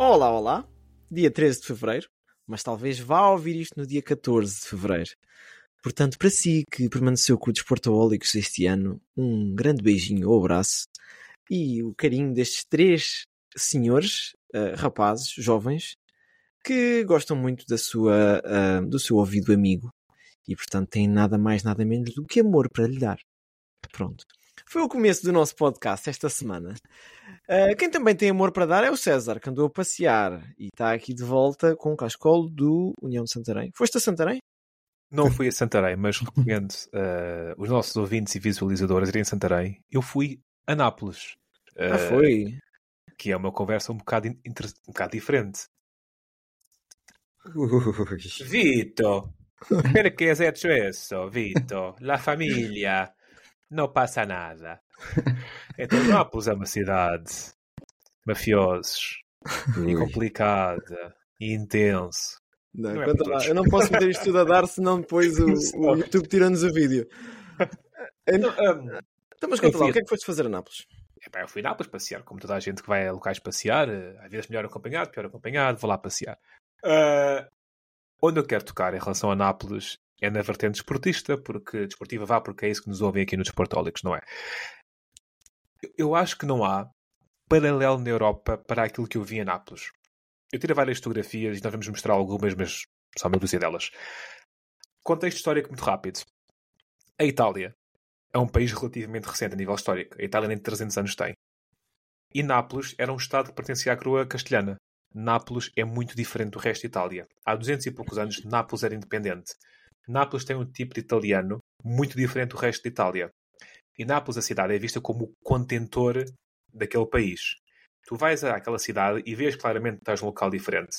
Olá, olá. Dia 13 de fevereiro, mas talvez vá ouvir isto no dia 14 de fevereiro. Portanto, para si que permaneceu com o Desportaólicos este ano, um grande beijinho ou abraço e o carinho destes três senhores, eh, rapazes, jovens, que gostam muito da sua, ah, do seu ouvido amigo e, portanto, têm nada mais, nada menos do que amor para lhe dar. Pronto. Foi o começo do nosso podcast esta semana. Uh, quem também tem amor para dar é o César, que andou a passear e está aqui de volta com o cascolo do União de Santarém. Foste a Santarém? Não fui a Santarém, mas recomendo uh, os nossos ouvintes e visualizadores irem a Santarém. Eu fui a Nápoles. Ah, uh, foi. Que é uma conversa um bocado, um bocado diferente. Vito, perché hecho eso, Vito? La famiglia, não passa nada. Então, Nápoles é uma cidade mafiosos e complicada e intenso. Não, Não é lá. Eu não posso meter isto tudo a dar, senão depois o, o YouTube tira-nos o vídeo. Então, um, Então, mas conta lá, o que é que foste fazer a Nápoles? epá, eu fui a Nápoles passear, como toda a gente que vai a locais passear, eh, às vezes melhor acompanhado, pior acompanhado, vou lá passear. Ah, onde eu quero tocar em relação a Nápoles é na vertente desportista, porque desportiva vá, porque é isso que nos ouvem aqui no Desportólicos, não é? Eu- acho que não há paralelo na Europa para aquilo que eu vi em Nápoles. Eu tirei várias fotografias e nós vamos mostrar algumas, mas só uma dúzia delas. Contexto histórico muito rápido. A Itália é um país relativamente recente a nível histórico. A Itália nem 300 anos tem. E Nápoles era um estado que pertencia à coroa castelhana. Nápoles é muito diferente do resto de Itália. Há 200 e poucos anos, Nápoles era independente. Nápoles tem um tipo de italiano muito diferente do resto de Itália. E Nápoles, a cidade, é vista como o contentor daquele país. Tu vais àquela cidade e vês claramente que estás num local diferente.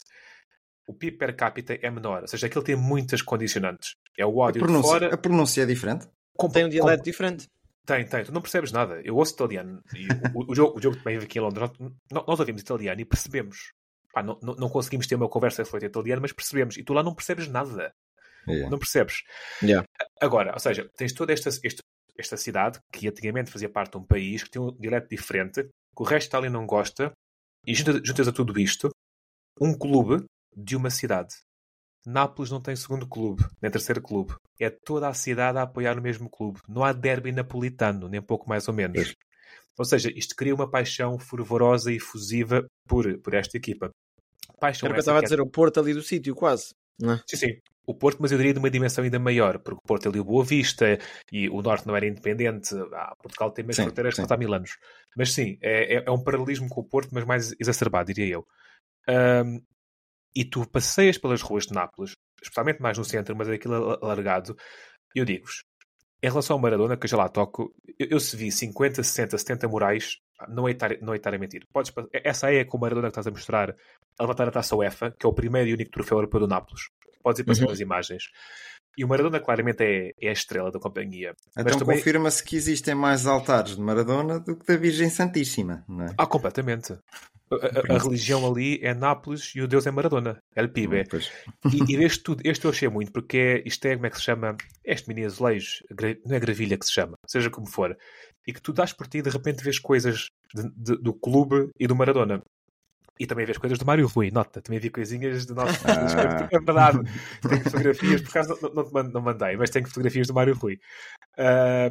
O PIB per capita é menor, ou seja, aquilo tem muitas condicionantes. É o A ódio de pronúncia, fora. a pronúncia é diferente? Com- Tem um com- dialeto diferente. tem, tem. Tu não percebes nada. Eu ouço italiano. E o, o, jogo, o jogo também vive aqui em Londres. Nós, nós ouvimos italiano e percebemos. Pá, não, não, não conseguimos ter uma conversa fluente em italiano, mas percebemos. E tu lá não percebes nada. É. Não percebes. Yeah. Agora, ou seja, tens toda esta, esta, esta cidade que antigamente fazia parte de um país que tem um dialeto diferente, que o resto Itália não gosta, e juntas, juntas a tudo isto um clube de uma cidade. Nápoles não tem segundo clube, nem terceiro clube. É toda a cidade a apoiar o mesmo clube. Não há derby napolitano, nem pouco mais ou menos. Ou seja, isto cria uma paixão fervorosa e efusiva por, por esta equipa. Paixão Era o que eu estava a é- dizer, o Porto ali do sítio, quase. Não é? Sim, sim. O Porto, mas eu diria de uma dimensão ainda maior, porque o Porto é ali o Boa Vista e o Norte não era independente. Ah, Portugal tem mais Sim, fronteiras sim. que há mil anos. Mas sim, é, é- é um paralelismo com o Porto, mas mais exacerbado, diria eu. Ahm, e tu passeias pelas ruas de Nápoles, especialmente mais no centro, mas é aquilo al- alargado, eu digo-vos, em relação ao Maradona, que eu já lá toco, eu, eu se vi 50, 60, 70 murais, não é estar, não é estar a mentir. Podes, essa aí é com o Maradona que estás a mostrar, a levantar a taça UEFA, que é o primeiro e único troféu europeu do Nápoles. Podes ir para cima Uhum. das imagens. E o Maradona claramente é, é a estrela da companhia. Então também- confirma-se que existem mais altares de Maradona do que da Virgem Santíssima, não é? Ah, completamente. A, a- a religião ali é Nápoles e o Deus é Maradona. É o Pibe. Pois. E, e deste tudo, este eu achei muito, porque é, isto é, como é que se chama? Este mini azulejo, não é gravilha que se chama, seja como for. E que tu dás por ti e de repente vês coisas de- de- do clube e do Maradona. E também vês coisas do Mário Rui, nota, também vi coisinhas do nosso. Ah. É verdade, tenho fotografias, por acaso não, não, não mandei, mas tenho fotografias do Mário Rui. Ah,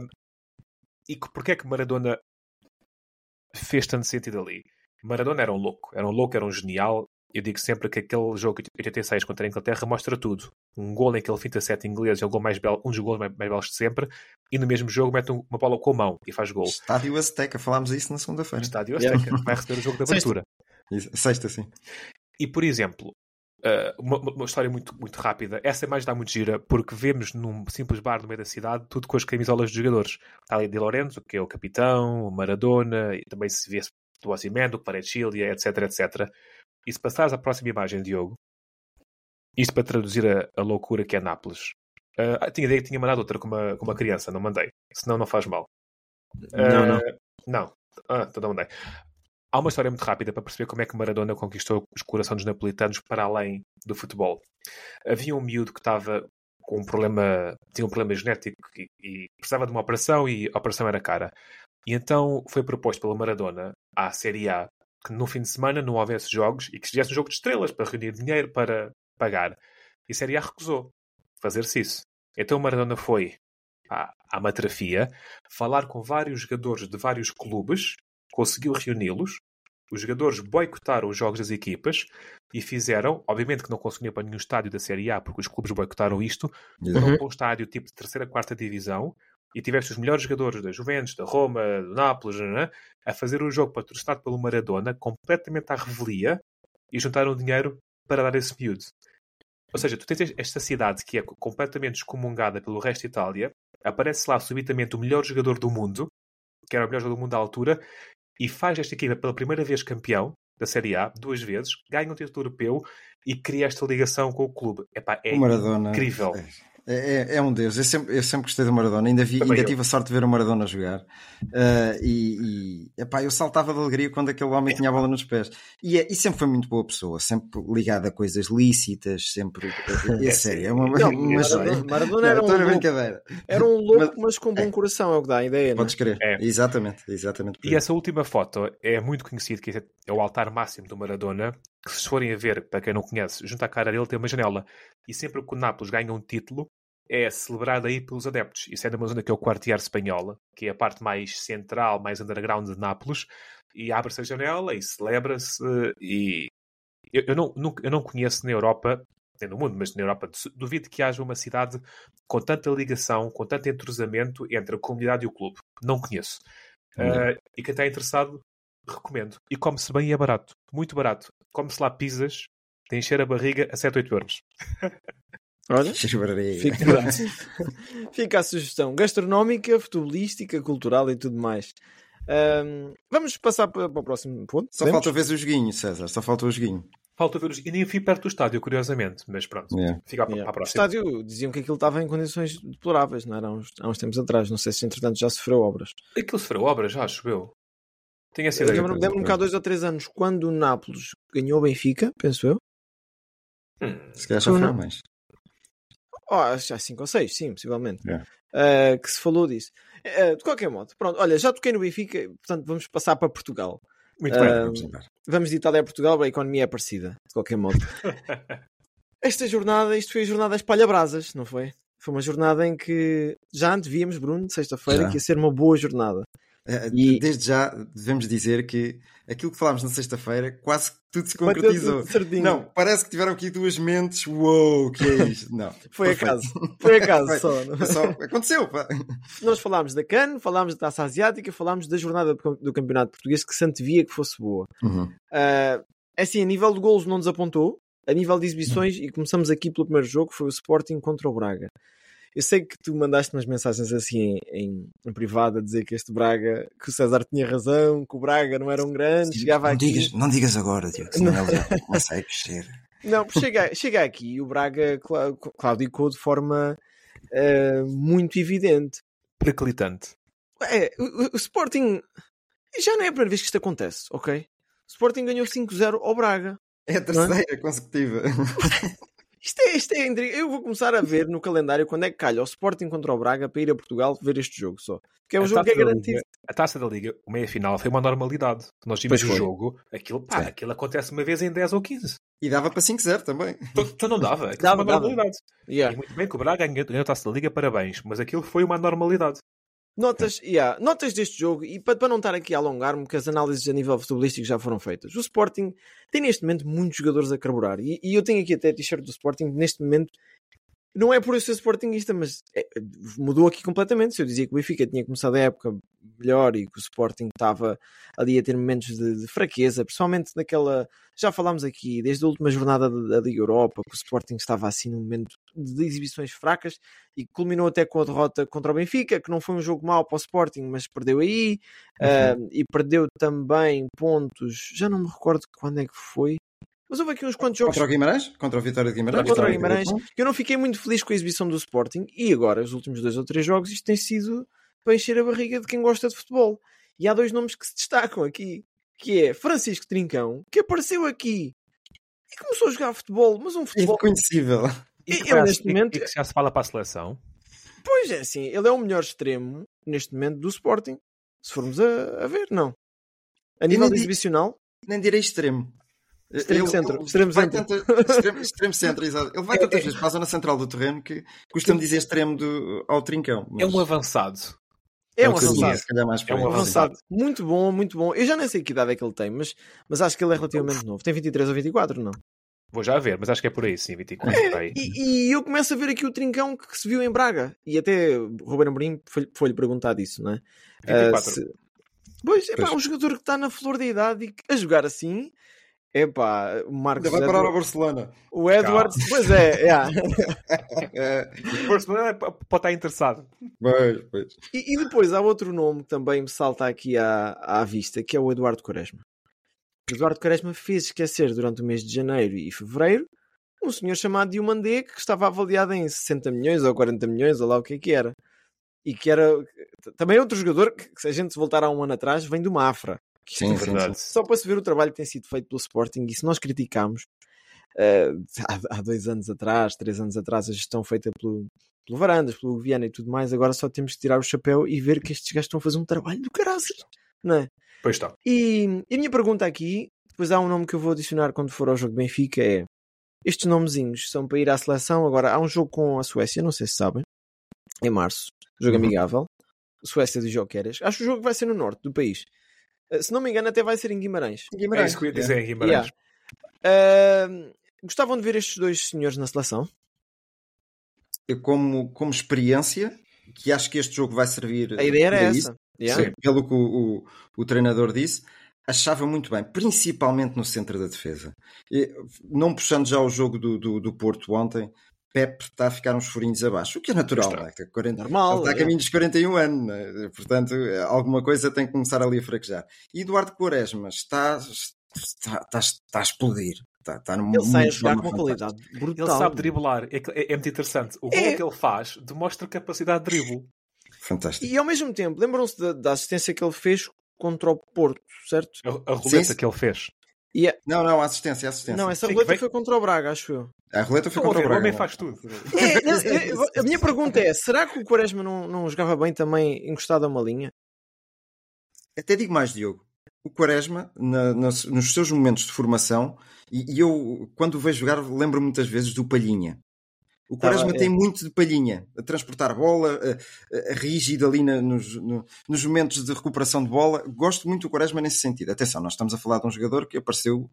e que- porque é que Maradona fez tanto sentido ali? Maradona era um louco, era um louco, era um genial. Eu digo sempre que aquele jogo de 86 contra a Inglaterra mostra tudo. Um gol em que ele finta sete ingleses, é o gol mais belo, um dos gols mais, mais belos de sempre, e no mesmo jogo mete um- uma bola com a mão e faz gol. Estádio Azteca, falámos isso na segunda-feira. Estádio Yeah. Azteca, vai receber o jogo da Sexta. abertura. Sexta, sim. E, por exemplo, uh, uma, uma história muito, muito rápida. Essa imagem dá muito gira, porque vemos num simples bar no meio da cidade tudo com as camisolas dos jogadores. Está ali Di Lorenzo, que é o capitão, o Maradona, e também se vê do Osimhen, do Kvaratskhelia, etc, etc. E se passares à próxima imagem, Diogo, isto para traduzir a, a loucura que é Nápoles. Uh, tinha ideia que tinha mandado outra com uma, com uma criança, não mandei. Senão não faz mal. Não, não. Não. Ah, então não mandei. Há uma história muito rápida para perceber como é que Maradona conquistou os corações dos napolitanos para além do futebol. Havia um miúdo que estava com um problema, tinha um problema genético e, e precisava de uma operação e a operação era cara. E então foi proposto pela Maradona à Série A que no fim de semana não houvesse jogos e que estivesse um jogo de estrelas para reunir dinheiro para pagar. E a Série A recusou fazer-se isso. Então Maradona foi à, à matrafia falar com vários jogadores de vários clubes, conseguiu reuni-los. Os jogadores boicotaram os jogos das equipas e fizeram, obviamente que não conseguiam para nenhum estádio da Série A, porque os clubes boicotaram isto, foram para um estádio tipo de terceira, quarta divisão e tiveste os melhores jogadores da Juventus, da Roma, do Nápoles, né, a fazer um jogo patrocinado pelo Maradona, completamente à revelia, e juntaram dinheiro para dar esse miúdo. Ou seja, tu tens esta cidade que é completamente excomungada pelo resto da Itália, aparece lá subitamente o melhor jogador do mundo, que era o melhor jogador do mundo à altura, e faz esta equipa pela primeira vez campeão da Série A, duas vezes, ganha um título europeu e cria esta ligação com o clube. Epá, é Maradona, incrível. É, é, é, um deus. Eu sempre, eu sempre gostei do Maradona. Ainda, vi, ainda tive a sorte de ver o Maradona jogar. Uh, e, e epá, eu saltava de alegria quando aquele homem tinha a bola nos pés. E, é, e sempre foi muito boa pessoa, sempre ligado a coisas lícitas, sempre. É, é sério, é uma, Não, uma Maradona, Maradona era, um louco, brincadeira. era um louco, mas, mas com bom coração, é o que dá a ideia. Podes crer. É. Exatamente, exatamente. E essa última foto é muito conhecida, que é o altar máximo do Maradona. Que se forem a ver, para quem não conhece, junto à cara dele tem uma janela. E sempre que o Nápoles ganha um título, é celebrado aí pelos adeptos. Isso é numa zona que é o Quartier Espanhola, que é a parte mais central, mais underground de Nápoles, e abre-se a janela e celebra-se. E eu, eu, não, nunca, eu não conheço na Europa, nem no mundo, mas na Europa, duvido que haja uma cidade com tanta ligação, com tanto entrosamento entre a comunidade e o clube. Não conheço. Uh, e quem está interessado, recomendo. E come-se bem e é barato. Muito barato. Come-se lá pizzas, de encher a barriga a 7, 8 euros. Olha, fica, fica a sugestão gastronómica, futebolística, cultural e tudo mais. Um, vamos passar para, para, o próximo ponto. Só falta ver o joguinho, César. Só falta o joguinho. Falta ver o joguinho. Nem fui perto do estádio, curiosamente. Mas pronto, yeah. fica para, yeah. para a próxima. O estádio diziam que aquilo estava em condições deploráveis, não era? Há uns, há uns tempos atrás. Não sei se entretanto já sofreu obras. Aquilo sofreu obras, já acho eu. Tenho essa ideia. Lembro-me lembro cá há dois ou três anos, quando o Nápoles ganhou o Benfica, penso eu. Hum, se calhar já foi mais. Oh, há 5 ou 6, sim, possivelmente. Yeah. Uh, que se falou disso. Uh, de qualquer modo, pronto, olha, já toquei no Benfica, portanto vamos passar para Portugal. Muito bem, vamos, vamos de Itália a Portugal, a economia é parecida, de qualquer modo. Esta jornada, isto foi a jornada espalha-brasas, não foi? Foi uma jornada em que já antevíamos, Bruno, sexta-feira, que ia ser uma boa jornada. E... Desde já devemos dizer que aquilo que falámos na sexta-feira quase tudo se concretizou. Tudo não, parece que tiveram aqui duas mentes. Uou, que é isto? Não. Foi acaso. Foi acaso só. só. Aconteceu. Pá. Nós falámos da CAN, falámos da Taça Asiática, falámos da jornada do Campeonato Português que se antevia que fosse boa. Uhum. Uh, assim, a nível de golos não desapontou. A nível de exibições, uhum. e começamos aqui pelo primeiro jogo, foi o Sporting contra o Braga. Eu sei que tu mandaste umas mensagens assim em, em, privado a dizer que este Braga, que o César tinha razão, que o Braga não era um grande, Sim, chegava não aqui. Digas, não digas agora, Tiago, senão ele já começa a crescer. Não, chega, chega aqui e o Braga claudicou de forma uh, muito evidente. Periclitante. É, o, o, Sporting já não é a primeira vez que isto acontece, ok? O Sporting ganhou 5-0 ao Braga. É a terceira é? consecutiva. Isto é, isto é Eu vou começar a ver no calendário quando é que calha o Sporting contra o Braga para ir a Portugal ver este jogo só. Que é um a jogo que é garantido. Liga, a taça da Liga, o meia final, foi uma normalidade. Nós vimos o jogo, aquilo, pá, aquilo acontece uma vez em 10 ou 15. E dava para 5-0 também. Então, então não dava. Aquilo dava, uma dava. normalidade. Yeah. E muito bem que o Braga ganhou, ganhou a taça da Liga, parabéns. Mas aquilo foi uma normalidade. Notas, yeah, notas deste jogo, e para, para não estar aqui a alongar-me, que as análises a nível futebolístico já foram feitas. O Sporting tem neste momento muitos jogadores a carburar, e, e eu tenho aqui até a t-shirt do Sporting, neste momento não é por eu ser Sportingista, mas é, mudou aqui completamente. Se eu dizia que o Benfica tinha começado a época melhor e que o Sporting estava ali a ter momentos de, de fraqueza, principalmente naquela. Já falámos aqui, desde a última jornada da Liga Europa, que o Sporting estava assim num momento de exibições fracas e culminou até com a derrota contra o Benfica, que não foi um jogo mau para o Sporting, mas perdeu aí uhum. uh, e perdeu também pontos. Já não me recordo quando é que foi. Mas houve aqui uns quantos jogos. Contra o Guimarães? Contra o Vitória de Guimarães? Contra o Guimarães. Eu não fiquei muito feliz com a exibição do Sporting e agora, os últimos dois ou três jogos, isto tem sido para encher a barriga de quem gosta de futebol. E há dois nomes que se destacam aqui, que é Francisco Trincão, que apareceu aqui e começou a jogar futebol, mas um futebol... Inconhecível. E, e ele, neste momento... E que já se fala para a seleção. Pois é, sim. Ele é o melhor extremo, neste momento, do Sporting. Se formos a, a ver, não. A nível exibicional... Nem direi extremo. Extremo ele, centro. Ele extremo, centro. Tanta, extremo, extremo centro, exato. Ele vai tantas vezes para a zona central do terreno que costumo dizer extremo do, ao trincão. Mas... É um avançado. É, um avançado. é um avançado. Muito bom, muito bom. Eu já nem sei que idade é que ele tem, mas, mas acho que ele é relativamente novo. Tem 23 ou 24, não? Vou já ver, mas acho que é por aí, sim, 24. É, e, e, eu começo a ver aqui o trincão que se viu em Braga. E até o Ruben Amorim foi-lhe foi perguntar disso, não é? 24. Uh, se... Pois, é pá, um jogador que está na flor da idade e a jogar assim Epá, o Marcos. vai parar ao Barcelona. O Edwards, pois é, yeah. é. o Barcelona pode estar interessado. Pois, pois. E, e, depois há outro nome que também me salta aqui à, à vista, que é o Eduardo Quaresma. O Eduardo Quaresma fez esquecer durante o mês de janeiro e fevereiro um senhor chamado Diomandé que estava avaliado em 60 milhões ou 40 milhões, ou lá o que é que era. E que era também outro jogador que, se a gente voltar há um ano atrás, vem do Mafra. Sim, sim, sim, Só para se ver o trabalho que tem sido feito pelo Sporting e se nós criticamos uh, há, há, dois anos atrás, três anos atrás, a gestão feita pelo, pelo Varandas, pelo Viana e tudo mais, agora só temos que tirar o chapéu e ver que estes gajos estão a fazer um trabalho do caralho, não é? Pois está. E, e a minha pergunta aqui, depois há um nome que eu vou adicionar quando for ao jogo de Benfica, é estes nomezinhos são para ir à seleção. Agora há um jogo com a Suécia, não sei se sabem, em março, jogo uhum. amigável. Suécia de Joqueras. Acho que o jogo vai ser no norte do país. Eh, se não me engano, até vai ser em Guimarães. Guimarães. É isso que eu ia dizer, em Guimarães. Yeah. Uh, gostavam de ver estes dois senhores na seleção? Como, como experiência, que acho que este jogo vai servir. A ideia era essa. Yeah. pelo que o, o, o, treinador disse, achava muito bem, principalmente no centro da defesa. E, não puxando já o jogo do, do, do Porto ontem, Pep está a ficar uns furinhos abaixo, o que é natural, está, é? 40, Normal, ele está a é. caminho dos 41 anos, é? portanto, alguma coisa tem que começar ali a fraquejar. E Eduardo Quaresma está, está, está, está a explodir. Está, está no ele sai a jogar com uma qualidade brutal. Ele sabe driblar, é, é, é muito interessante. O gol é. que ele faz demonstra capacidade de dribble. Fantástico. E ao mesmo tempo, lembram-se da, da, assistência que ele fez contra o Porto, certo? A, a roleta que ele fez. Yeah. Não, não, assistência, assistência. Não, essa roleta foi contra o Braga, acho eu. A roleta foi contra o Braga. O homem faz tudo. É, é, a minha pergunta é: será que o Quaresma não, não jogava bem também encostado a uma linha? Até digo mais, Diogo. O Quaresma, na, nas, nos seus momentos de formação, e, e eu, quando o vejo jogar, lembro muitas vezes do Palhinha. O Quaresma tá, tem é. muito de palhinha, a transportar bola, a, a rígido ali na, nos, no, nos momentos de recuperação de bola. Gosto muito do Quaresma nesse sentido. Atenção, nós estamos a falar de um jogador que apareceu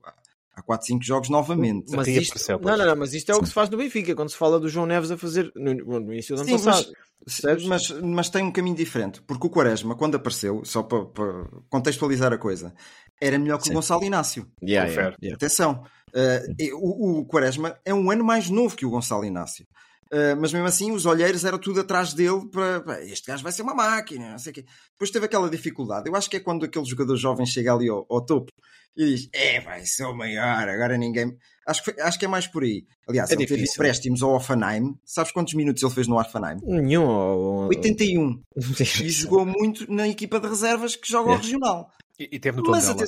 há 4, 5 jogos novamente. Mas isto, não, não, não, mas isto é o que se faz no Benfica, quando se fala do João Neves a fazer no, no início do ano Sim, passado. Mas, mas, mas, tem um caminho diferente, porque o Quaresma, quando apareceu, só para, para contextualizar a coisa, era melhor que Sim. o Gonçalo Inácio. Yeah, yeah, yeah. Atenção, uh, o, o Quaresma é um ano mais novo que o Gonçalo Inácio. Uh, mas mesmo assim, os olheiros era tudo atrás dele para este gajo vai ser uma máquina, não sei o quê. Depois teve aquela dificuldade. Eu acho que é quando aquele jogador jovem chega ali ao, ao topo e diz: É, vai ser o maior, agora ninguém. Acho que, foi, acho que é mais por aí. Aliás, é ele difícil. teve empréstimos ao Offenheim. Sabes quantos minutos ele fez no Offenheim? Nenhum. 81. e jogou muito na equipa de reservas que joga é. ao regional. E, e teve no Mas, até,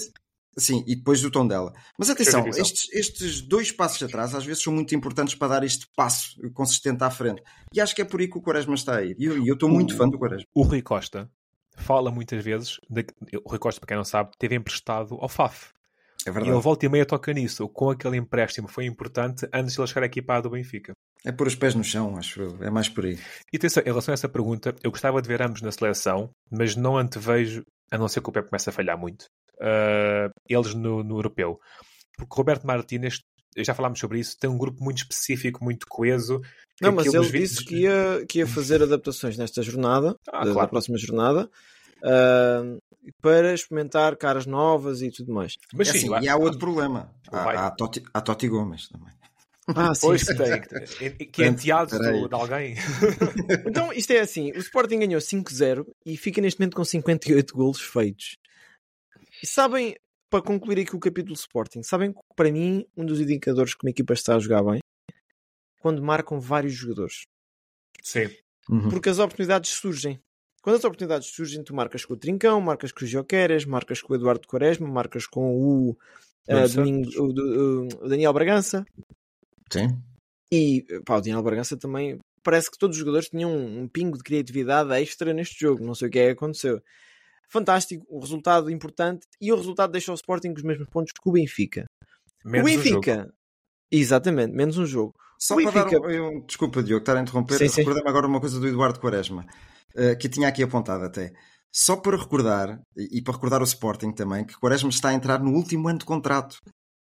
Sim, e depois do tom dela. Mas atenção, estes, estes dois passos atrás às vezes são muito importantes para dar este passo consistente à frente. E acho que é por aí que o Quaresma está aí. E eu, estou muito fã do Quaresma. O Rui Costa fala muitas vezes, de, o Rui Costa, para quem não sabe, teve emprestado ao FAF. É verdade. E ele volta e meia toca nisso. Com aquele empréstimo foi importante antes de ele chegar aqui para a do Benfica. É pôr os pés no chão, acho eu. É mais por aí. E atenção, em relação a essa pergunta, eu gostava de ver ambos na seleção, mas não antevejo, a não ser que o Pepe comece a falhar muito uh, eles no, no, europeu. Porque Roberto Martínez já falámos sobre isso, tem um grupo muito específico, muito coeso. Não, mas ele disse que ia, que ia fazer adaptações nesta jornada, ah, da, claro. da, próxima jornada, uh, para experimentar caras novas e tudo mais. Mas é sim, assim, e há outro problema. Há, há, Toti, há Toti Gomes também. Ah, sim, pois que tem. Que é enteado de alguém. então, isto é assim: o Sporting ganhou 5-0 e fica neste momento com 58 golos feitos. E sabem, para concluir aqui o capítulo Sporting, sabem que para mim, um dos indicadores que uma equipa está a jogar bem quando marcam vários jogadores. Sim. Uhum. Porque as oportunidades surgem. Quando as oportunidades surgem, tu marcas com o Trincão, marcas com o Joqueres, marcas com o Eduardo Quaresma, marcas com o, uh, Domingo, o, o, o Daniel Bragança. Sim. E pá, o Daniel Bragança também parece que todos os jogadores tinham um, um pingo de criatividade extra neste jogo. Não sei o que é que aconteceu. Fantástico, o resultado importante e o resultado deixa o Sporting com os mesmos pontos que o Benfica. Menos o Benfica, um exatamente, menos um jogo. Só o para Benfica... dar um, desculpa, Diogo, estar a interromper, recordei-me agora uma coisa do Eduardo Quaresma, uh, que tinha aqui apontado até. Só para recordar, e, e para recordar o Sporting também, que Quaresma está a entrar no último ano de contrato.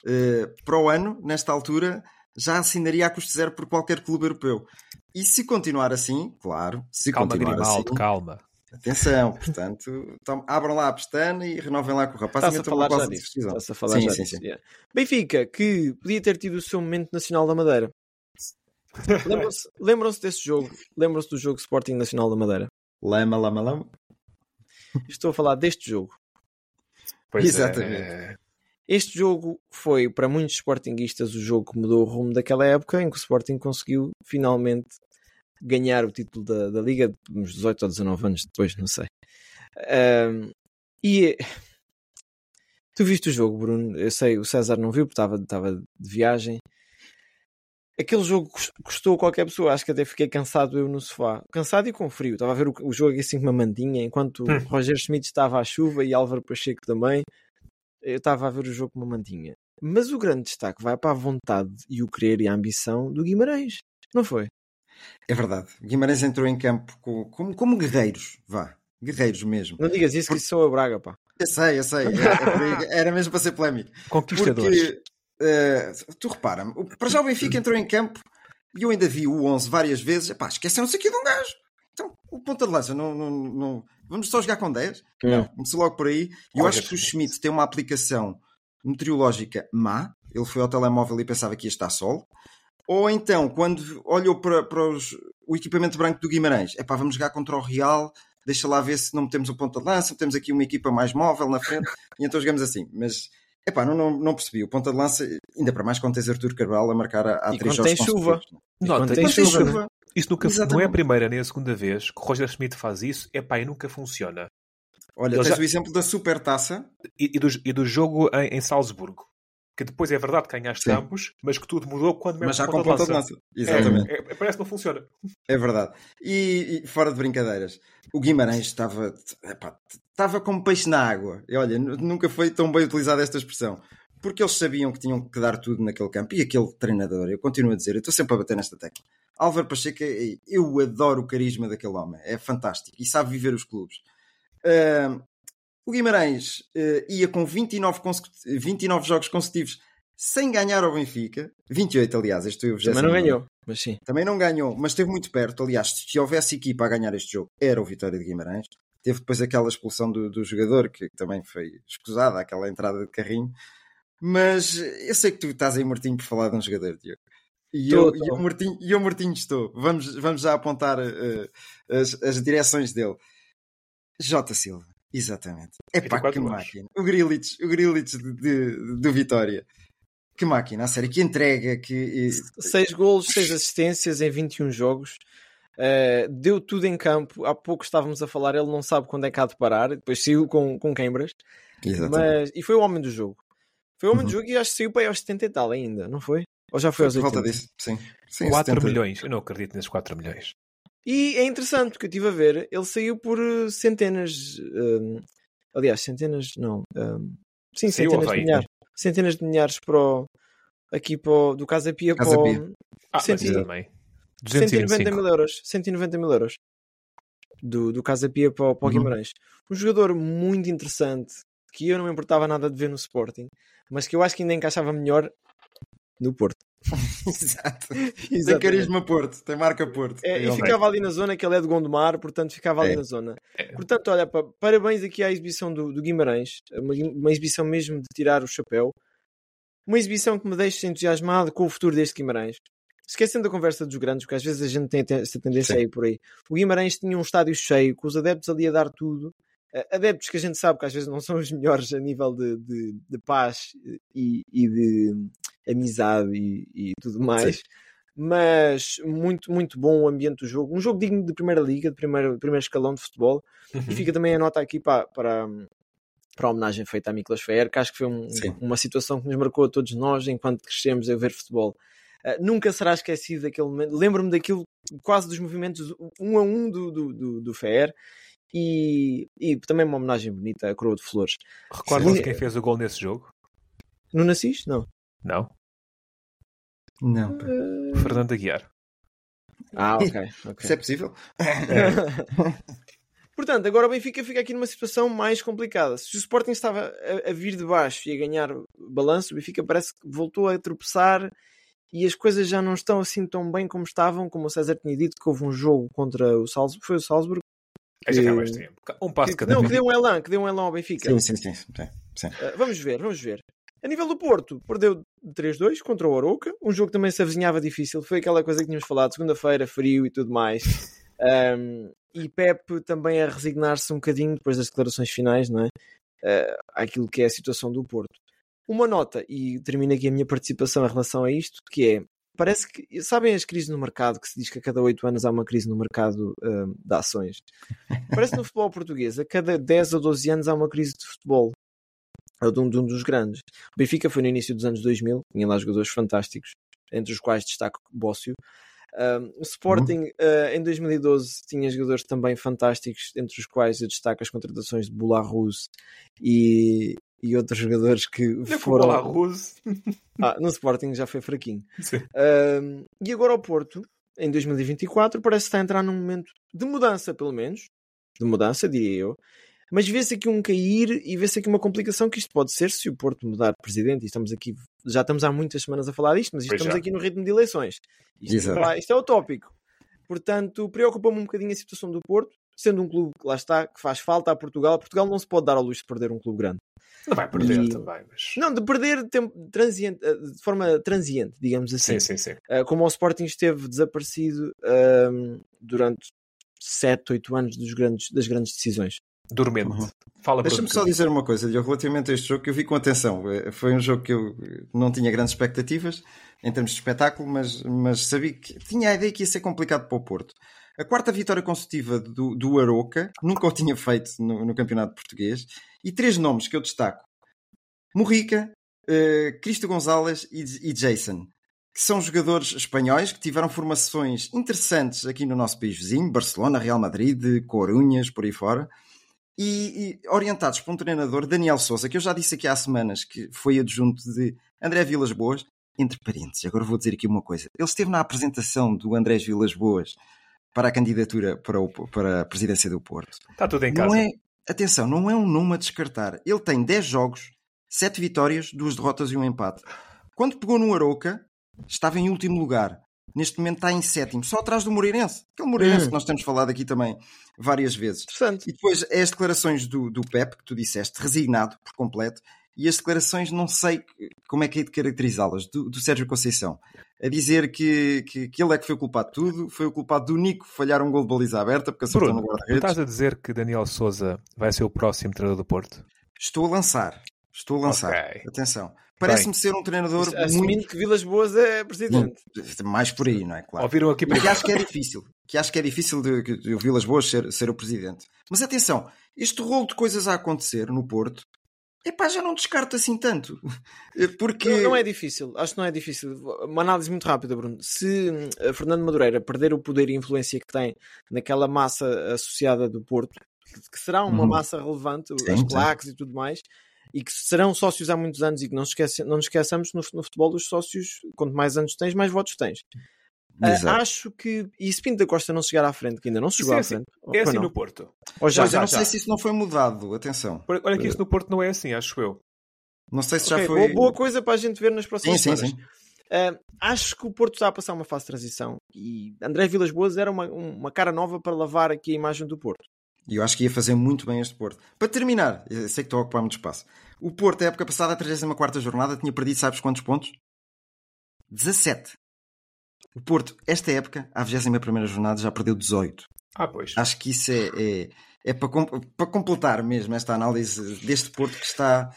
Uh, para o ano, nesta altura, já assinaria a custo zero por qualquer clube europeu. E se continuar assim, claro, se calma, continuar Grimaldo, assim. Calma. Atenção, portanto, tom, abram lá a pestana e renovem lá com o rapaz. Está-se a falar já disso. Está-se a falar sim, já sim, disso. Sim. Yeah. Benfica, que podia ter tido o seu momento nacional da Madeira. Lembram-se lembram desse jogo? Lembram-se do jogo Sporting Nacional da Madeira? Lama, lama, lama. Estou a falar deste jogo. Pois é. Exatamente. É. Este jogo foi, para muitos sportinguistas, o jogo que mudou o rumo daquela época em que o Sporting conseguiu finalmente ganhar o título da, da Liga, uns 18 ou 19 anos depois, não sei. Um, e tu viste o jogo, Bruno? Eu sei, o César não viu porque estava, estava de viagem. Aquele jogo custou qualquer pessoa, acho que até fiquei cansado eu no sofá. Cansado e com frio. Estava a ver o, o jogo assim com uma mantinha, enquanto hum. Roger Schmidt estava à chuva e Álvaro Pacheco também eu estava a ver o jogo com uma mantinha. Mas o grande destaque vai para a vontade e o querer e a ambição do Guimarães, não foi? É verdade. Guimarães entrou em campo como, como, como guerreiros, vá. Guerreiros mesmo. Não digas isso, Por... que isso sou a Braga, pá. Eu sei, eu sei. É, é era mesmo para ser polémico. Conquistadores. Porque, uh, tu repara, para já o Benfica entrou em campo e eu ainda vi o 11 várias vezes. Pá, esqueceram-se aqui de um gajo. Então, o ponta de lança não, não, não, Vamos só jogar com 10? Não. Comecei logo por aí. E eu acho que o Schmidt tem uma aplicação meteorológica má. Ele foi ao telemóvel e pensava que ia estar sol. Ou então, quando olhou para, para os, o equipamento branco do Guimarães, é pá, vamos jogar contra o Real, deixa lá ver se não metemos o ponta de lança, temos aqui uma equipa mais móvel na frente, e então jogamos assim. Mas, é pá, não, não, não percebi. O ponta de lança, ainda para mais quando tens Artur Cabral a marcar a, a três jogos tem chuva. Não, tem, tem chuva. chuva. Isso nunca, não é a primeira nem a segunda vez que o Roger Schmidt faz isso, é pá, e nunca funciona. Olha, Ele tens já... o exemplo da Super Taça e, e, do, e do jogo em, em Salzburgo. Que depois é verdade que ganhaste Sim. ambos, mas que tudo mudou quando mesmo Mas já com ponta de lança. Exatamente. É, é, parece que não funciona. É verdade. E, e, fora de brincadeiras, o Guimarães estava, epá, estava como peixe na água. E olha, nunca foi tão bem utilizada esta expressão. Porque eles sabiam que tinham que dar tudo naquele campo. E aquele treinador, eu continuo a dizer, eu estou sempre a bater nesta tecla. Álvaro Pacheco, é, eu adoro o carisma daquele homem. É fantástico. E sabe viver os clubes. Uh, o Guimarães uh, ia com 29, 29 jogos consecutivos sem ganhar ao Benfica. 28, aliás, este eu já Também não ganhou, mas sim. Também não ganhou, mas esteve muito perto. Aliás, se houvesse equipa a ganhar este jogo, era o Vitória de Guimarães. Teve depois aquela expulsão do, do jogador, que também foi escusada, aquela entrada de carrinho. Mas eu sei que tu estás aí, Martinho, por falar de um jogador, Diogo. E, tô, eu, tô. E, eu, Martinho, e eu, Martinho, estou. Vamos, vamos já apontar uh, as, as direções dele. J. Silva. Exatamente. É pá, que máquina. O Grilich, o Grilich de, de, do Vitória. Que máquina, a sério, que entrega. Que... 6 golos, 6 assistências em 21 jogos. Uh, deu tudo em campo. Há pouco estávamos a falar, ele não sabe quando é que há de parar. Depois saiu com, com queimbras. Mas, e foi o homem do jogo. Foi o homem uhum. do jogo e acho que saiu para aí aos 70 e tal ainda, não foi? Ou já foi, foi aos 80? Volta disso, sim. sim 4 70. milhões. Eu não acredito nesses 4 milhões. E é interessante, porque eu estive a ver, ele saiu por eh, centenas, um, aliás, centenas, não, um, sim, saiu centenas de milhares, centenas de milhares para o, aqui para o, do Casa Pia Casa para o, ah, cento, também. 190 mil euros, 190 mil euros do, do Casa Pia para, para o uhum. Guimarães. Um jogador muito interessante, que eu não me importava nada de ver no Sporting, mas que eu acho que ainda encaixava melhor no Porto. Exato. Tem carisma Porto, tem marca Porto. É, e ficava ali na zona, que ele é de Gondomar, portanto ficava ali é. na zona. É. Portanto, olha, pá, parabéns aqui à exibição do, do Guimarães, uma, uma, exibição mesmo de tirar o chapéu. Uma exibição que me deixa entusiasmado com o futuro deste Guimarães. Esquecendo a conversa dos grandes, porque às vezes a gente tem essa tendência Sim. a ir por aí. O Guimarães tinha um estádio cheio, com os adeptos ali a dar tudo. Adeptos que a gente sabe que às vezes não são os melhores a nível de, de, de paz e, e de amizade e, e tudo mais. Sim. Mas muito, muito bom o ambiente do jogo. Um jogo digno de primeira liga, de primeiro, primeiro escalão de futebol. Uhum. E fica também a nota aqui para, para, para a homenagem feita a Miklas Fer, que acho que foi um, uma situação que nos marcou a todos nós enquanto crescemos a ver futebol. Uh, nunca será esquecido aquele momento. Lembro-me daquilo, quase dos movimentos um a um do, do, do, do. E, e também uma homenagem bonita à Coroa de Flores. Recordas quem fez o gol nesse jogo? No Nassis? Não. Não? Não. Uh... Fernando Aguiar. Ah, ok. okay. Se é possível. Portanto, agora o Benfica fica aqui numa situação mais complicada. Se o Sporting estava a, a vir de baixo e a ganhar balanço, o Benfica parece que voltou a tropeçar e as coisas já não estão assim tão bem como estavam, como o César tinha dito, que houve um jogo contra o Salzburgo, foi o Salzburgo. Que, um passo que, cada não, que deu um elan, que deu um elan ao Benfica. Sim, sim, sim. sim, sim. Uh, vamos ver, vamos ver. A nível do Porto, perdeu 3-2 contra o Oroca. Um jogo que também se avizinhava difícil. Foi aquela coisa que tínhamos falado, segunda-feira, frio e tudo mais. Um, e Pep também a resignar-se um bocadinho depois das declarações finais, não é? Uh, àquilo que é a situação do Porto. Uma nota, e termino aqui a minha participação em relação a isto, que é, parece que, sabem as crises no mercado, que se diz que a cada 8 anos há uma crise no mercado uh, de ações? Parece no futebol português, a cada 10 ou 12 anos há uma crise de futebol de um, de um dos grandes. O Benfica foi no início dos anos 2000, tinha lá jogadores fantásticos, entre os quais destaco Bócio. Um, o Sporting uh, em 2012 tinha jogadores também fantásticos, entre os quais eu destaco as contratações de Bularus e, e outros jogadores que não foram. Bularus. ah, no Sporting já foi fraquinho. Um, e agora o Porto, em 2024, parece estar a entrar num momento de mudança, pelo menos. De mudança, diria eu. Mas vê-se aqui um cair e vê-se aqui uma complicação que isto pode ser se o Porto mudar de presidente. E estamos aqui, já estamos há muitas semanas a falar disto, mas estamos aqui no ritmo de eleições. Isto, isto é o tópico. Portanto, preocupa-me um bocadinho a situação do Porto, sendo um clube que lá está, que faz falta a Portugal. Portugal não se pode dar ao luxo de perder um clube grande. Não vai perder e... também, mas... Não, de perder de, tempo, transiente, eh, de forma transiente, digamos assim. Sim, sim, sim. Uh, como o Sporting esteve desaparecido uh, durante 7, 8 anos dos grandes, das grandes decisões. Dormente. Uhum. Fala Deixa-me só dizer uma coisa, relativamente a este jogo que eu vi com atenção. Eh, foi um jogo que eu não tinha grandes expectativas em termos de espetáculo, mas, mas sabia que tinha a ideia que ia ser complicado para o Porto. A quarta vitória consecutiva do, do Aroca, nunca o tinha feito no, no campeonato português, e três nomes que eu destaco: Morrica, uh, Cristo Gonzalez e, e Jason que são jogadores espanhóis que tiveram formações interessantes aqui no nosso país vizinho, Barcelona, Real Madrid, Corunhas, por aí fora, e, e, orientados por um treinador, Daniel Souza, que eu já disse aqui há semanas que foi adjunto de André Vilas Boas, entre parênteses, agora vou dizer aqui uma coisa. Ele esteve na apresentação do Andrés Vilas Boas para a candidatura para, o, para a presidência do Porto. Está tudo em casa. Não é, atenção, não é um nome a descartar. Ele tem 10 jogos, 7 vitórias, 2 derrotas e um empate. Quando pegou no Aroca, estava em último lugar. Neste momento está em sétimo, só atrás do Moreirense. Aquele Moreirense hum. que nós temos falado aqui também várias vezes. E depois é as declarações do, do Pep, que tu disseste, resignado por completo, e as declarações, não sei como é que é de caracterizá-las, do, do, Sérgio Conceição. A dizer que, que, que, ele é que foi o culpado de tudo, foi o culpado do Nico falhar um gol de baliza aberta, porque acertou no guarda-redes. estás a dizer que Daniel Souza vai ser o próximo treinador do Porto? Estou a lançar. Estou a lançar. Okay. Atenção. Parece-me ser um treinador Assumindo muito... que Vilas Boas é presidente. Mais por aí, não é? Claro. Ouviram aqui que acho que é difícil. Que acho que é difícil de, de, de o Vilas Boas ser, ser o presidente. Mas atenção, este rolo de coisas a acontecer no Porto Epá, já não descarto assim tanto. Porque... Não, não, é difícil, acho que não é difícil. Uma análise muito rápida, Bruno. Se uh, Fernando Madureira perder o poder e influência que tem naquela massa associada do Porto, que será uma uhum. massa relevante, sim, as claques e tudo mais, e que serão sócios há muitos anos e que não, esquece, não nos esqueçamos no, no futebol dos sócios, quanto mais anos tens, mais votos tens. Uh, acho que. E se Pinto da Costa não chegar à frente, que ainda não chegou é à assim, frente. É assim no Porto. Ou já, Mas eu não já. sei se isso não foi mudado. Atenção. Olha que isso no Porto não é assim, acho eu. Não sei se okay, já foi. Boa, boa, coisa para a gente ver nas próximas sim, sim, sim. Uh, acho que o Porto está a passar uma fase de transição e André Vilas Boas era uma, uma cara nova para lavar aqui a imagem do Porto. E eu acho que ia fazer muito bem este Porto. Para terminar, eu sei que estou a ocupar muito espaço. O Porto, a época passada, a 34 jornada, tinha perdido, sabes quantos pontos? 17. O Porto, esta época, à 21 jornada, já perdeu 18. Ah, pois. Acho que isso é, é, é para, para completar mesmo esta análise deste Porto que está.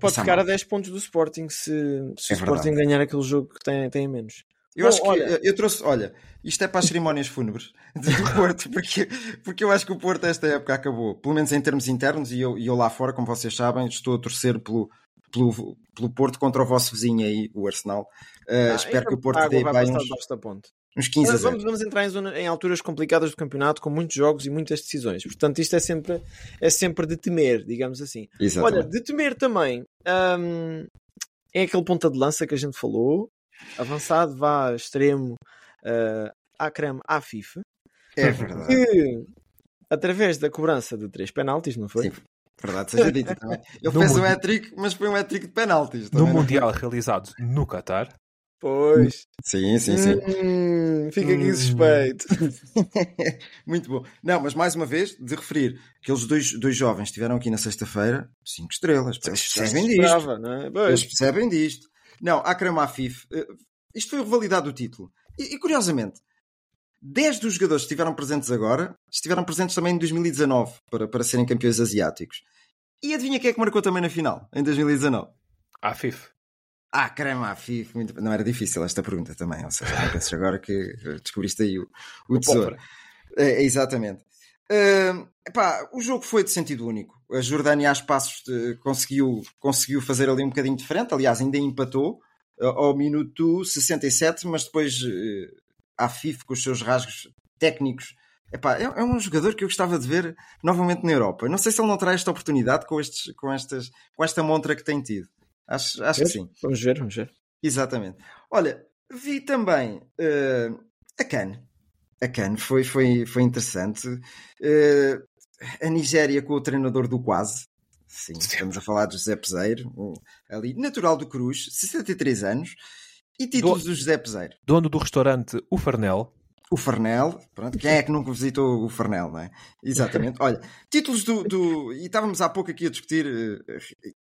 Pode ficar mal. a 10 pontos do Sporting se, se é o Sporting ganhar aquele jogo que tem, tem menos. Eu Bom, acho que olha... eu trouxe, olha, isto é para as cerimónias fúnebres do Porto, porque, porque eu acho que o Porto esta época acabou, pelo menos em termos internos, e eu, e eu lá fora, como vocês sabem, estou a torcer pelo, pelo, pelo Porto contra o vosso vizinho aí, o Arsenal. Uh, ah, espero que o Porto dê bem uns, uns 15 a 0. Vamos, vamos entrar em, zona, em, alturas complicadas do campeonato, com muitos jogos e muitas decisões. Portanto, isto é sempre, é sempre de temer, digamos assim. Exatamente. Olha, de temer também um, é aquele ponta de lança que a gente falou, avançado, vá extremo, uh, à creme, à FIFA. É verdade. Que, através da cobrança de três penaltis, não foi? Sim. Verdade seja dita também. Ele fez um hat-trick, mas foi um hat-trick de penaltis. No Mundial realizado no Qatar. Pois. Sim, sim, sim. Hum, fica aqui hum. suspeito. Muito bom. Não, mas mais uma vez, de referir, aqueles dois, dois jovens estiveram aqui na sexta-feira, cinco estrelas. Eles percebem disto. Esperava, não é? Eles percebem disto. Não, Akram Afif, eh, isto foi revalidado o título. E, e, curiosamente, 10 dos jogadores que estiveram presentes agora estiveram presentes também em 2019 para, para serem campeões asiáticos. E adivinha quem é que marcou também na final, em 2019? Afif. Ah, caramba, Afif. Muito... Não era difícil esta pergunta também. Ou seja, não penses agora que descobriste aí o, o, o tesouro. É, exatamente. Uh, epá, o jogo foi de sentido único. A Jordânia, a passos, de, conseguiu, conseguiu fazer ali um bocadinho diferente. Aliás, ainda empatou uh, ao minuto 67, mas depois uh, a FIFA, com os seus rasgos técnicos, epá, é, é um jogador que eu gostava de ver novamente na Europa. Não sei se ele não terá esta oportunidade com, estes, com, estas, com esta montra que tem tido. Acho, acho que sim. Vamos ver, vamos ver. Exatamente. Olha, vi também uh, a Cannes a CAN foi, foi, foi interessante. Uh, a Nigéria com o treinador do Quase. Sim, estamos a falar de José Peseiro, ali, natural do Cruz, 63 anos. E títulos do, do José Peseiro. Dono do restaurante O Farnel. O Farnel, pronto, quem é que nunca visitou o Farnel, não é? Exatamente. Olha, títulos do, do. E estávamos há pouco aqui a discutir uh,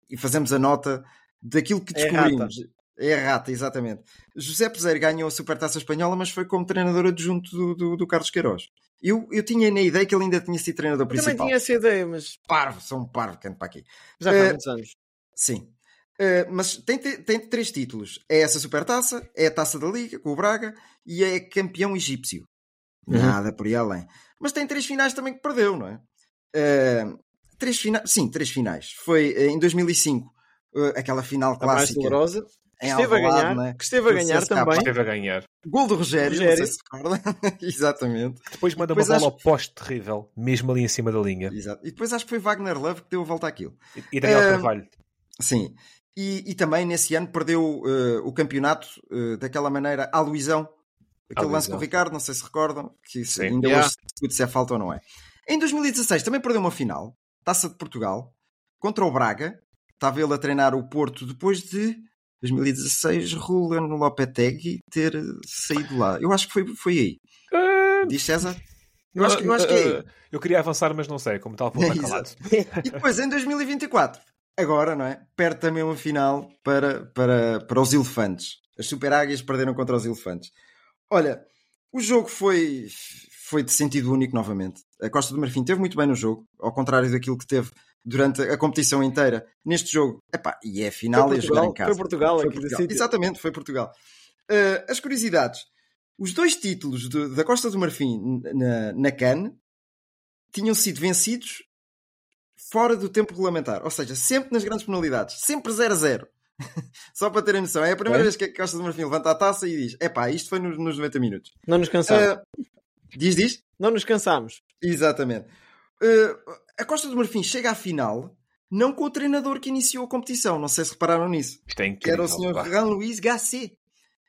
e fazemos a nota daquilo que descobrimos. É é a rata, exatamente. José Peseiro ganhou a Supertaça Espanhola, mas foi como treinador adjunto do, do, do Carlos Queiroz. Eu, eu tinha na ideia que ele ainda tinha sido treinador principal. Também tinha essa ideia, mas. Parvo, sou um parvo, canto para aqui. Já há uh, muitos anos. Sim. Uh, mas tem, tem três títulos: é essa Supertaça, é a Taça da Liga com o Braga e é campeão egípcio. Uhum. Nada por aí além. Mas tem três finais também que perdeu, não é? Uh, três finais, sim, três finais. Foi em 2005, aquela final clássica. A mais dolorosa que esteve a ganhar, né? que esteve a ganhar também. Esteve a ganhar. Gol do Rogério, Rogério. não sei se recorda. Exatamente. Depois manda depois uma bola acho... poste terrível, mesmo ali em cima da linha. Exato. E depois acho que foi Wagner Love que deu a volta àquilo. E, e Daniel uh, Carvalho. Sim. E, e, também nesse ano perdeu uh, o campeonato uh, daquela maneira à Luizão. Aquele lance com o Ricardo, não sei se recordam, que se, ainda yeah. hoje se é falta ou não é. Em 2016 também perdeu uma final, Taça de Portugal, contra o Braga. Estava ele a treinar o Porto depois de 2016, Rulen Lopetegui ter saído lá. Eu acho que foi, foi aí. Uh... Diz César? Eu acho, que, eu acho que é aí. Eu queria avançar, mas não sei, como tal, por calado. e depois, em 2024, agora, não é? Perde também uma final para, para, para os elefantes. As super águias perderam contra os elefantes. Olha, o jogo foi, foi de sentido único novamente. A Costa do Marfim teve muito bem no jogo, ao contrário daquilo que teve durante a competição inteira neste jogo. Epá, e é a final foi jogar em casa. Foi Portugal, foi Portugal. Exatamente, foi Portugal. Uh, as curiosidades. Os dois títulos de, da Costa do Marfim na, na CAN tinham sido vencidos fora do tempo regulamentar. Ou seja, sempre nas grandes penalidades. Sempre 0 a 0. Só para terem noção. É a primeira é? vez que a Costa do Marfim levanta a taça e diz: Epá, isto foi nos, nos 90 minutos. Não nos cansamos. Uh, diz, diz? Não nos cansamos. Exatamente. Uh, a Costa do Marfim chega à final não com o treinador que iniciou a competição. Não sei se repararam nisso. Isto é incrível, que era o senhor Jean-Louis Gasset.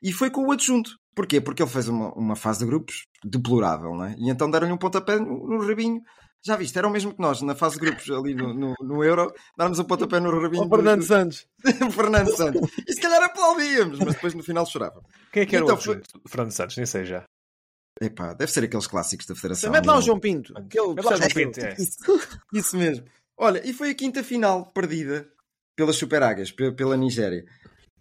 E foi com o adjunto. Porquê? Porque ele fez uma, uma fase de grupos deplorável, não é? E então deram-lhe um pontapé no, no rabinho Já viste, era o mesmo que nós, na fase de grupos ali no, no, no Euro, darmos um pontapé no rabinho. O Fernando do, Santos. do Fernando Santos. E se calhar aplaudíamos, mas depois no final chorava. Quem é que era Então o foi- Fernando Santos? Nem sei já. Epá, deve ser aqueles clássicos da Federação. Mete lá o? João Pinto. Que ele Mete lá o João Pinto, é. Isso, isso mesmo. Olha, e foi a quinta final perdida pelas Super Águias, pe- pela Nigéria.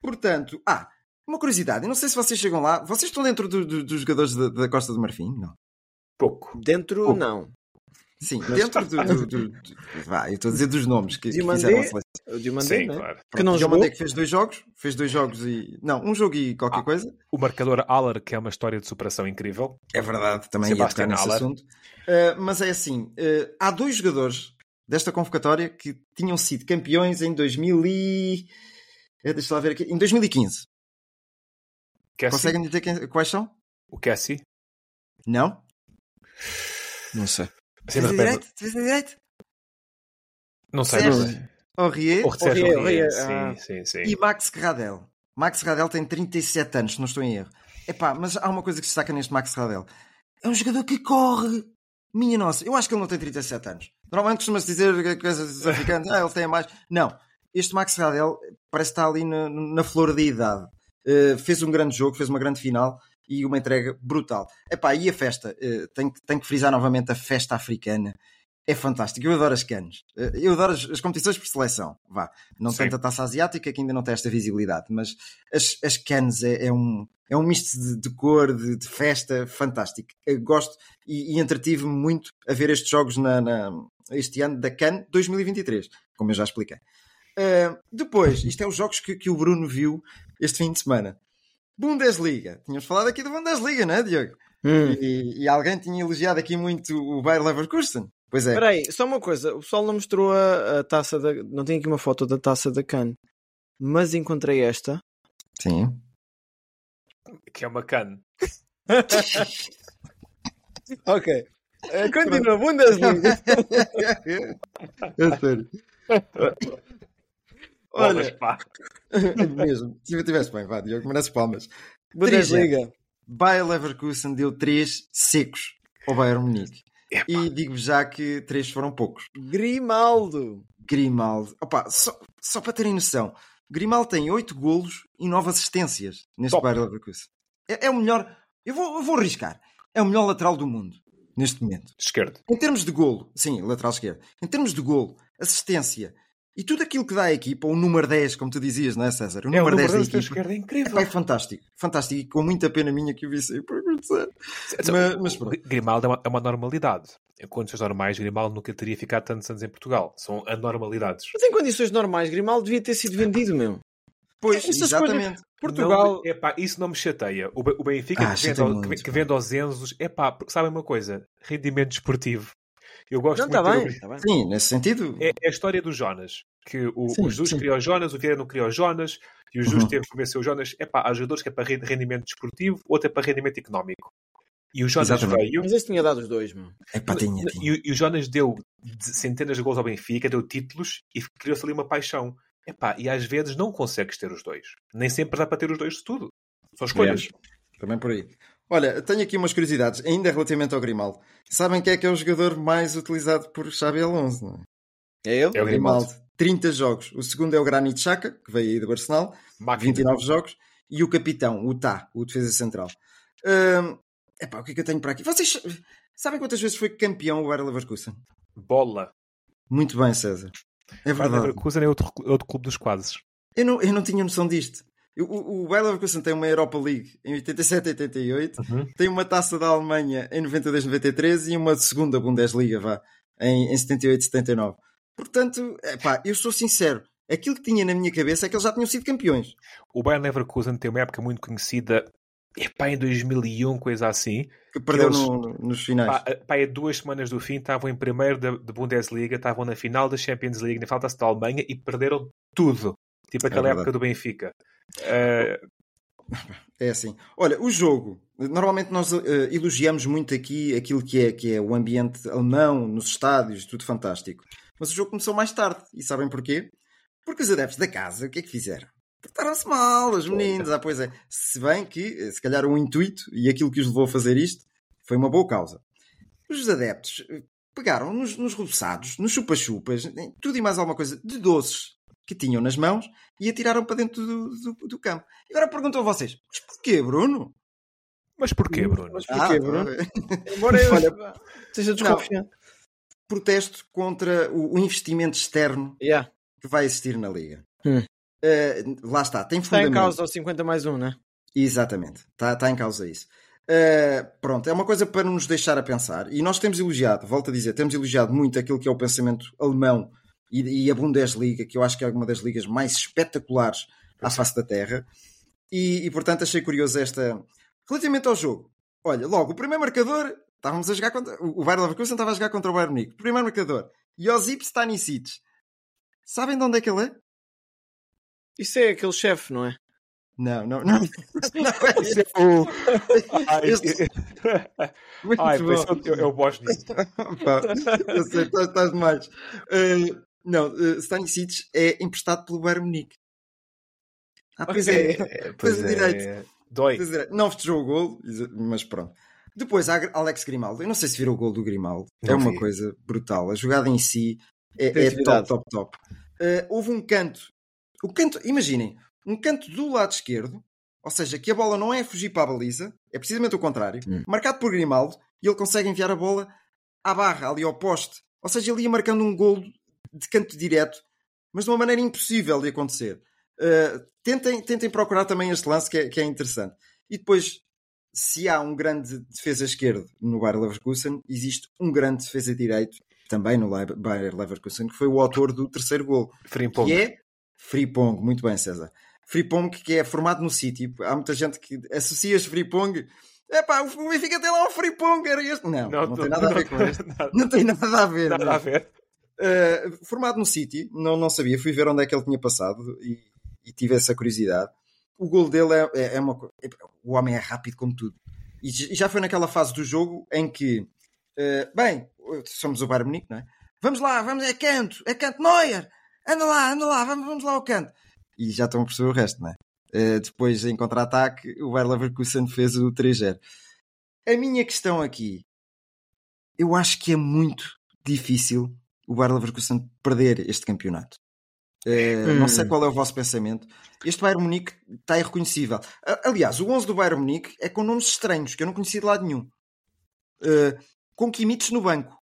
Portanto, ah, uma curiosidade, eu não sei se vocês chegam lá, vocês estão dentro do- do- dos jogadores da, da Costa do Marfim? Não. Pouco. Dentro, Pouco. não. Sim, dentro do. do, do- do- vá, eu estou a dizer dos nomes que, que Diomandé, fizeram a seleção. Sim, né? claro. Que não. Diomandé que fez dois jogos, fez dois jogos e. Não, um jogo e qualquer Ah. coisa. O marcador Aller, que é uma história de superação incrível. É verdade, também ia Sebastian tocar nesse assunto. Uh, mas é assim: uh, há dois jogadores desta convocatória que tinham sido campeões em 2000 e. eh, Deixa lá ver aqui. Em 2015. Cassie? Conseguem dizer quem- quais são? O Cassie? Não? Não sei. Defesa repente- direito? Defesa direito? Não sei, não sei. Aurier O Sérgio Aurier, Aurier, Aurier, ah. Sim, sim, sim. e Max Radel. Max Radel tem 37 anos, se não estou em erro. Epá, mas há uma coisa que se destaca neste Max Radel. É um jogador que corre. Minha nossa, eu acho que ele não tem 37 anos. Normalmente costuma-se dizer que coisas africanas, ah, ele tem mais. Não. Este Max Radel parece estar ali na, na flor da idade. Uh, fez um grande jogo, fez uma grande final e uma entrega brutal. Epá, e a festa? Uh, tenho, que- tenho que frisar novamente a festa africana. É fantástico. Eu adoro as canos. Uh, eu adoro as, as competições por seleção. Vá. Não Sim. tanto a taça asiática que ainda não tem esta visibilidade, mas as, as canos é, é um, é um misto de, de cor, de, de festa fantástico. Eu gosto e, e entretive-me muito a ver estes jogos na, na- este ano da CAN 2023, como eu já expliquei. Uh, depois, isto é os jogos que, que o Bruno viu este fim de semana. Bundesliga. Tínhamos falado aqui da Bundesliga, não é, Diogo? Hum. E, e alguém tinha elogiado aqui muito o Bayer Leverkusen. Pois é. Espera aí, só uma coisa. O pessoal não mostrou a, a taça da... Não tem aqui uma foto da taça da Can. Mas encontrei esta. Sim. Que é uma can. Ok. Eh, continua, Bundesliga. é sério. Bolas, Olha, pá. mesmo. Se eu tivesse bem, vá, Diogo, mereces palmas. Bundesliga. Bayer Leverkusen deu 3 secos ao Bayern Munique. E digo já que 3 foram poucos. Grimaldo. Grimaldo. Opa, só, só para terem noção, Grimaldo tem 8 golos e 9 assistências neste Top. Bayer Leverkusen. É, é o melhor. Eu vou, eu vou arriscar. É o melhor lateral do mundo neste momento. Esquerdo. Em termos de golo, sim, lateral esquerdo. Em termos de golo, assistência e tudo aquilo que dá à equipa, o número 10, como tu dizias, não é, César? O É, o número 10 da número da equipa. esquerda é incrível. Epá, é fantástico, fantástico. E com muita pena minha que o vi sair por acontecer. Mas, mas pronto. Grimaldo é uma, é uma normalidade. Em condições normais, Grimaldo nunca teria ficado tantos anos em Portugal. São anormalidades. Mas em condições normais, Grimaldo devia ter sido vendido mesmo. Pois, Essas exatamente. Portugal. Não, epá, isso não me chateia. O, Be- o Benfica Ah, que, vende, muito, que, pá. vende aos Enzos, epá, porque sabem uma coisa? Rendimento desportivo. Eu gosto Não, muito está de bem. ter Tá bem. Sim, nesse sentido. É, é a história do Jonas. Que o, Sim, o Jesus sim. criou o Jonas, o Vieira não criou o Jonas, e o Jesus Uhum. teve que convencer o Jonas. Epá, há jogadores que é para re- rendimento desportivo, outro é para rendimento económico. E o Jonas Exatamente. veio. Mas este tinha dado os dois, meu. É pá, tinha, tinha. E, o- e o Jonas deu de- centenas de gols ao Benfica, deu títulos e criou-se ali uma paixão. Epá, e às vezes não consegues ter os dois. Nem sempre dá para ter os dois de tudo. São escolhas. Também por aí. Olha, tenho aqui umas curiosidades, ainda relativamente ao Grimaldo. Sabem quem é que é o jogador mais utilizado por Xabi Alonso, não é? É ele? É o Grimaldo. 30 jogos. O segundo é o Granit Xhaka, que veio aí do Arsenal, Máquina. 29 jogos. E o capitão, o Tá, o defesa central. Hum, epá, o que é que eu tenho para aqui? Vocês sabem quantas vezes foi campeão o Bayer Leverkusen? Bola. Muito bem, César. É Bayer verdade. Leverkusen é outro, outro clube dos quadros. Eu não, eu não tinha noção disto. O, o Bayer Leverkusen tem uma Europa League em 87 e 88, Uhum. tem uma taça da Alemanha em 92 93 e uma segunda Bundesliga, vá, em, em 78 e 79. Portanto, epá, eu sou sincero, aquilo que tinha na minha cabeça é que eles já tinham sido campeões. O Bayern Leverkusen tem uma época muito conhecida, epá, em 2001, coisa assim. Que perdeu Eles- no- nos finais. Pá, pá, é duas semanas do fim, estavam em primeiro da, da Bundesliga, estavam na final da Champions League, na final da Alemanha e perderam tudo. Tipo aquela verdade. época do Benfica. Eh, É assim. Olha, o jogo. Normalmente nós eh, elogiamos muito aqui aquilo que é, que é o ambiente alemão, nos estádios, tudo fantástico. Mas o jogo começou mais tarde. E sabem porquê? Porque os adeptos da casa, o que é que fizeram? Portaram-se mal, os meninos. Ah, pois é. Se bem que, eh, se calhar, o intuito e aquilo que os levou a fazer isto foi uma boa causa. Os adeptos eh, pegaram nos, nos roçados, nos chupa-chupas, tudo e mais alguma coisa de doces que tinham nas mãos e atiraram para dentro do, do, do campo. E agora pergunto a vocês: mas porquê, Bruno? Mas porquê, Bruno? Mas porquê, Ah, Bruno? tá Embora eu Olha, seja desconfiado. Protesto contra o, o investimento externo Yeah. que vai existir na Liga. Hum. Eh, lá está, tem Está em fundamento. causa o 50 mais 1, né? Exatamente, está tá em causa isso. Uh, pronto, é uma coisa para nos deixar a pensar. E nós temos elogiado, volto a dizer, temos elogiado muito aquilo que é o pensamento alemão e, e a Bundesliga, que eu acho que é uma das ligas mais espetaculares à face da Terra. E, e, portanto achei curioso esta. Relativamente ao jogo, olha, logo, o primeiro marcador, estávamos a jogar contra. O Bayer Leverkusen estava a jogar contra o Bayern Munique. Primeiro marcador, Josip Stanisic. Sabem de onde é que ele é? Isso é aquele chefe, não é? Não, não, não. não é Isso é Este- Muito Ai, eu, eu, eu gosto disso. Pá, eu sei, estás, estás demais. Uh, não, uh, Stanisic é emprestado pelo Bayern Munique. Ah, pois é. É, Pois pois é direito. é. Dói. Pois é. Não festejou o gol, mas pronto. Depois há Alex Grimaldo. Eu não sei se viram o gol do Grimaldo. é Não uma vi. coisa brutal. A jogada em si é, é top, top, top. Uh, houve um canto. O canto, imaginem, um canto do lado esquerdo, ou seja, que a bola não é fugir para a baliza, é precisamente o contrário, Hum. marcado por Grimaldo, e ele consegue enviar a bola à barra, ali ao poste. Ou seja, ele ia marcando um gol de canto direto, mas de uma maneira impossível de acontecer. Uh, tentem, tentem procurar também este lance que é, que é interessante. E depois, se há um grande defesa esquerdo no Bayer Leverkusen, existe um grande defesa direito também no Bayer Leverkusen, que foi o autor do terceiro gol, Frimpong. que é Fripong. Muito bem, César. Fripong, que é formado no City. Há muita gente que associa este Fripong. Epá, o Benfica tem lá um Fripong, era este. Não, não, tem nada a ver com este. Nada, Não tem nada a ver. nada não. a ver. Uh, formado no City, não, não sabia, fui ver onde é que ele tinha passado e, e tive essa curiosidade. O gol dele é, é, é uma co- é- O homem é rápido como tudo. E j- já foi naquela fase do jogo em que, uh, bem, somos o Bayern Munique, não é? Vamos lá, vamos, é canto, é canto, Neuer, anda lá, anda lá, vamos, vamos lá ao canto. E já estão a perceber o resto, não é? Uh, depois, em contra-ataque, o Bayer Leverkusen fez o 3-0. A minha questão aqui, eu acho que é muito difícil o Bayer Leverkusen perder este campeonato. Hum. Não sei qual é o vosso pensamento. Este Bayern Munique está irreconhecível. Aliás, o 11 do Bayern Munique é com nomes estranhos que eu não conhecia de lado nenhum. Eh, com Kimmich no banco.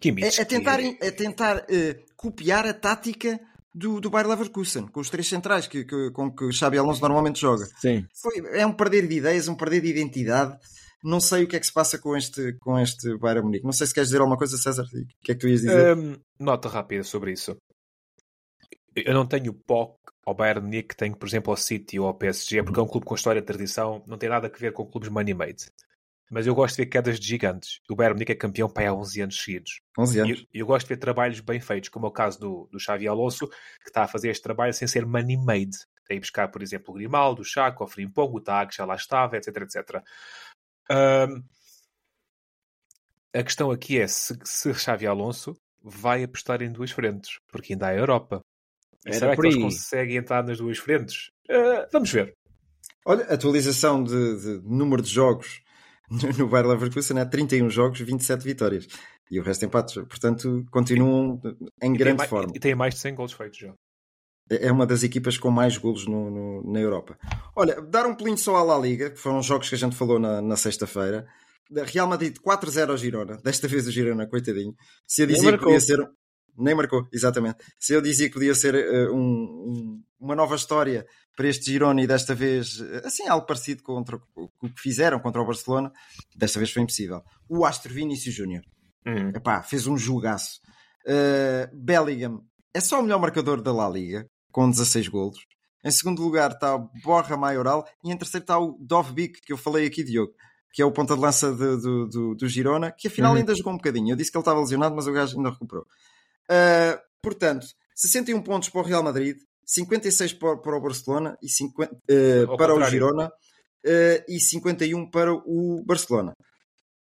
Kimmich, É, é tentar, que- é tentar eh, copiar a tática do, do Bayer Leverkusen, com os três centrais que, que- com que o Xabi Alonso normalmente joga. Sim. Foi- é um perder de ideias, um perder de identidade. Não sei o que é que se passa com este, com este Bayern Munique. Não sei se queres dizer alguma coisa, César. O que é que tu ias dizer? Hum, nota rápida sobre isso. Eu não tenho POC ao Bayern Munique que tenho, por exemplo, ao City ou ao PSG, porque é um clube com história e tradição, não tem nada a ver com clubes money-made. Mas eu gosto de ver quedas de gigantes. O Bayern Munique é campeão para há 11 anos seguidos. 11 E anos. eu, eu gosto de ver trabalhos bem feitos, como é o caso do, do Xavi Alonso, que está a fazer este trabalho sem ser money-made. Tem buscar, por exemplo, o Grimaldo, o Chaco, o Frimpong, o Tag, já lá estava, etc, etc. Hum, a questão aqui é se, se Xavi Alonso vai apostar em duas frentes, porque ainda há a Europa. Era será por que eles conseguem entrar nas duas frentes? Eh, vamos ver. Olha, atualização de, de número de jogos no Bayer Leverkusen é 31 jogos, 27 vitórias. E o resto empates. Portanto, continuam em E grande mais, forma. e tem mais de 100 gols feitos já. É uma das equipas com mais golos no- no- na Europa. Olha, dar um pelinho só à La Liga, que foram os jogos que a gente falou na, na sexta-feira. Real Madrid 4-0 ao Girona. Desta vez o Girona, coitadinho. Se eu dizia que podia ser. Nem marcou, exatamente. Se eu dizia que podia ser eh, um- um- uma nova história para este Girona e desta vez, eh, assim, algo parecido contra o o que fizeram contra o Barcelona, desta vez foi impossível. O Astro Vinícius Júnior. Hum. Epá, fez um jogaço. Uh, Bellingham é só o melhor marcador da La Liga, com 16 golos. Em segundo lugar está o Borja Maioral e em terceiro está o Dovbik, que eu falei aqui, Diogo, que é o ponta de lança de- do, do, do Girona, que afinal Uhum. ainda jogou um bocadinho. Eu disse que ele estava lesionado, mas o gajo ainda recuperou. Uh, portanto, 61 pontos para o Real Madrid, 56 para, para o Barcelona e 50, uh, Ao para o contrário. Girona uh, e 51 para o Barcelona.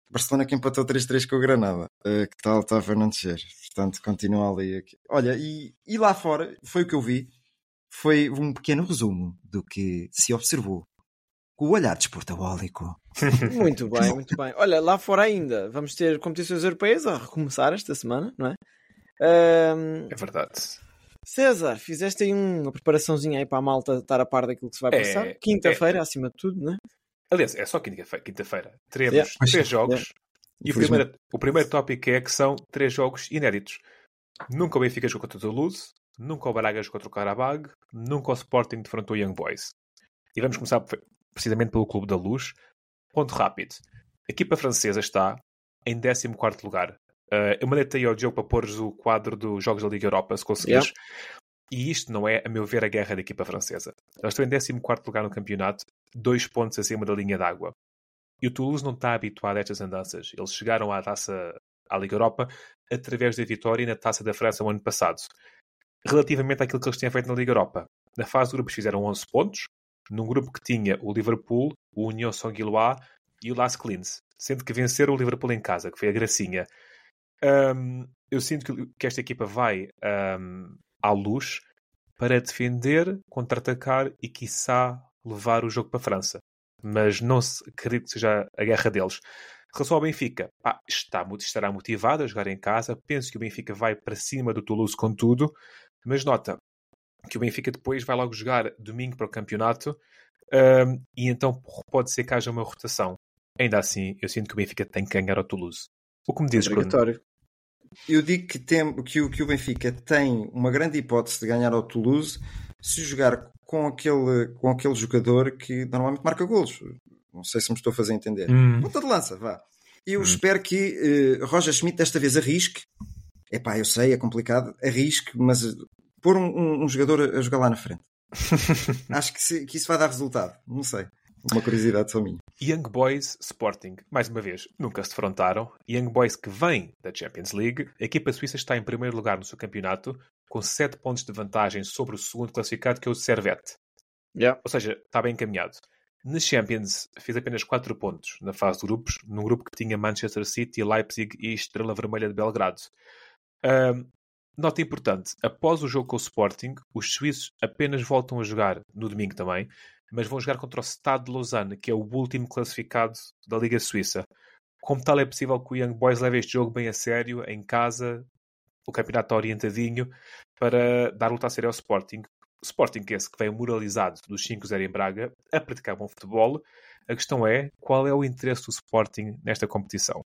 Barcelona que empatou 3-3 com o Granada, uh, que tal estava a não descer. Portanto, continua ali. Aqui. Olha, e, e lá fora, foi o que eu vi, foi um pequeno resumo do que se observou com o olhar desportaólico. Muito bem, muito bem. Olha, lá fora ainda, vamos ter competições europeias a recomeçar esta semana, não é? Ahm, É verdade. César, fizeste aí uma preparaçãozinha aí para a malta estar a par daquilo que se vai É, passar. Quinta-feira, acima de tudo, não é? Aliás, é só quinta-feira. Quinta-feira. Teremos Yeah. três jogos. E o primeiro, o primeiro tópico é que são três jogos inéditos. Nunca o Benfica jogou contra o Toulouse, nunca o Braga jogou contra o Karabag, nunca o Sporting defrontou o Young Boys. E vamos começar pre- precisamente pelo Clube da Luz. Ponto rápido. A equipa francesa está em 14º lugar. Uh, eu mandei-te aí ao jogo para pôres o quadro dos Jogos da Liga Europa, se conseguires. E isto não é, a meu ver, a guerra da equipa francesa. Eles estão em 14º lugar no campeonato, dois pontos acima da linha d'água. E o Toulouse não está habituado a estas andanças. Eles chegaram à taça à Liga Europa através da vitória na taça da França no ano passado. Relativamente àquilo que eles tinham feito na Liga Europa. Na fase de grupos fizeram 11 pontos, num grupo que tinha o Liverpool, o Union Saint-Gillois e o Las Clins, sendo que venceram o Liverpool em casa, que foi a gracinha. Hum, eu sinto que, que esta equipa vai hum, à luz para defender, contra-atacar e, quiçá, levar o jogo para a França. Mas não se, acredito que seja a guerra deles. Em relação ao Benfica, pá, está, estará motivado a jogar em casa. Penso que o Benfica vai para cima do Toulouse com tudo. Mas nota que o Benfica depois vai logo jogar domingo para o campeonato hum, e então pode ser que haja uma rotação. Ainda assim, eu sinto que o Benfica tem que ganhar ao Toulouse. O que me dizes, Bruno? Eu digo que, tem, que, o, que o Benfica tem uma grande hipótese de ganhar ao Toulouse se jogar com aquele, com aquele jogador que normalmente marca golos. Não sei se me estou a fazer entender. Hum. Ponta de lança, vá. Eu espero que eh, Roger Schmidt desta vez arrisque. Epá, eu sei, é complicado, arrisque, mas eh, pôr um, um- um jogador a, a jogar lá na frente. Acho que, se- que isso vai dar resultado. Não sei. Uma curiosidade só minha. Young Boys Sporting, mais uma vez, nunca se defrontaram. Young Boys que vem da Champions League. A equipa suíça está em primeiro lugar no seu campeonato, com 7 pontos de vantagem sobre o segundo classificado, que é o Servette. Yeah. Ou seja, está bem encaminhado. Na Champions, fez apenas 4 pontos na fase de grupos, num grupo que tinha Manchester City, Leipzig e Estrela Vermelha de Belgrado. Ahm, nota importante: após o jogo com o Sporting, os suíços apenas voltam a jogar no domingo também, mas vão jogar contra o Stade de Lausanne, que é o último classificado da Liga Suíça. Como tal, é possível que o Young Boys leve este jogo bem a sério, em casa, o campeonato está orientadinho, para dar luta a sério ao Sporting. O Sporting é esse que veio moralizado dos 5-0 em Braga, a praticar bom futebol. A questão é, qual é o interesse do Sporting nesta competição?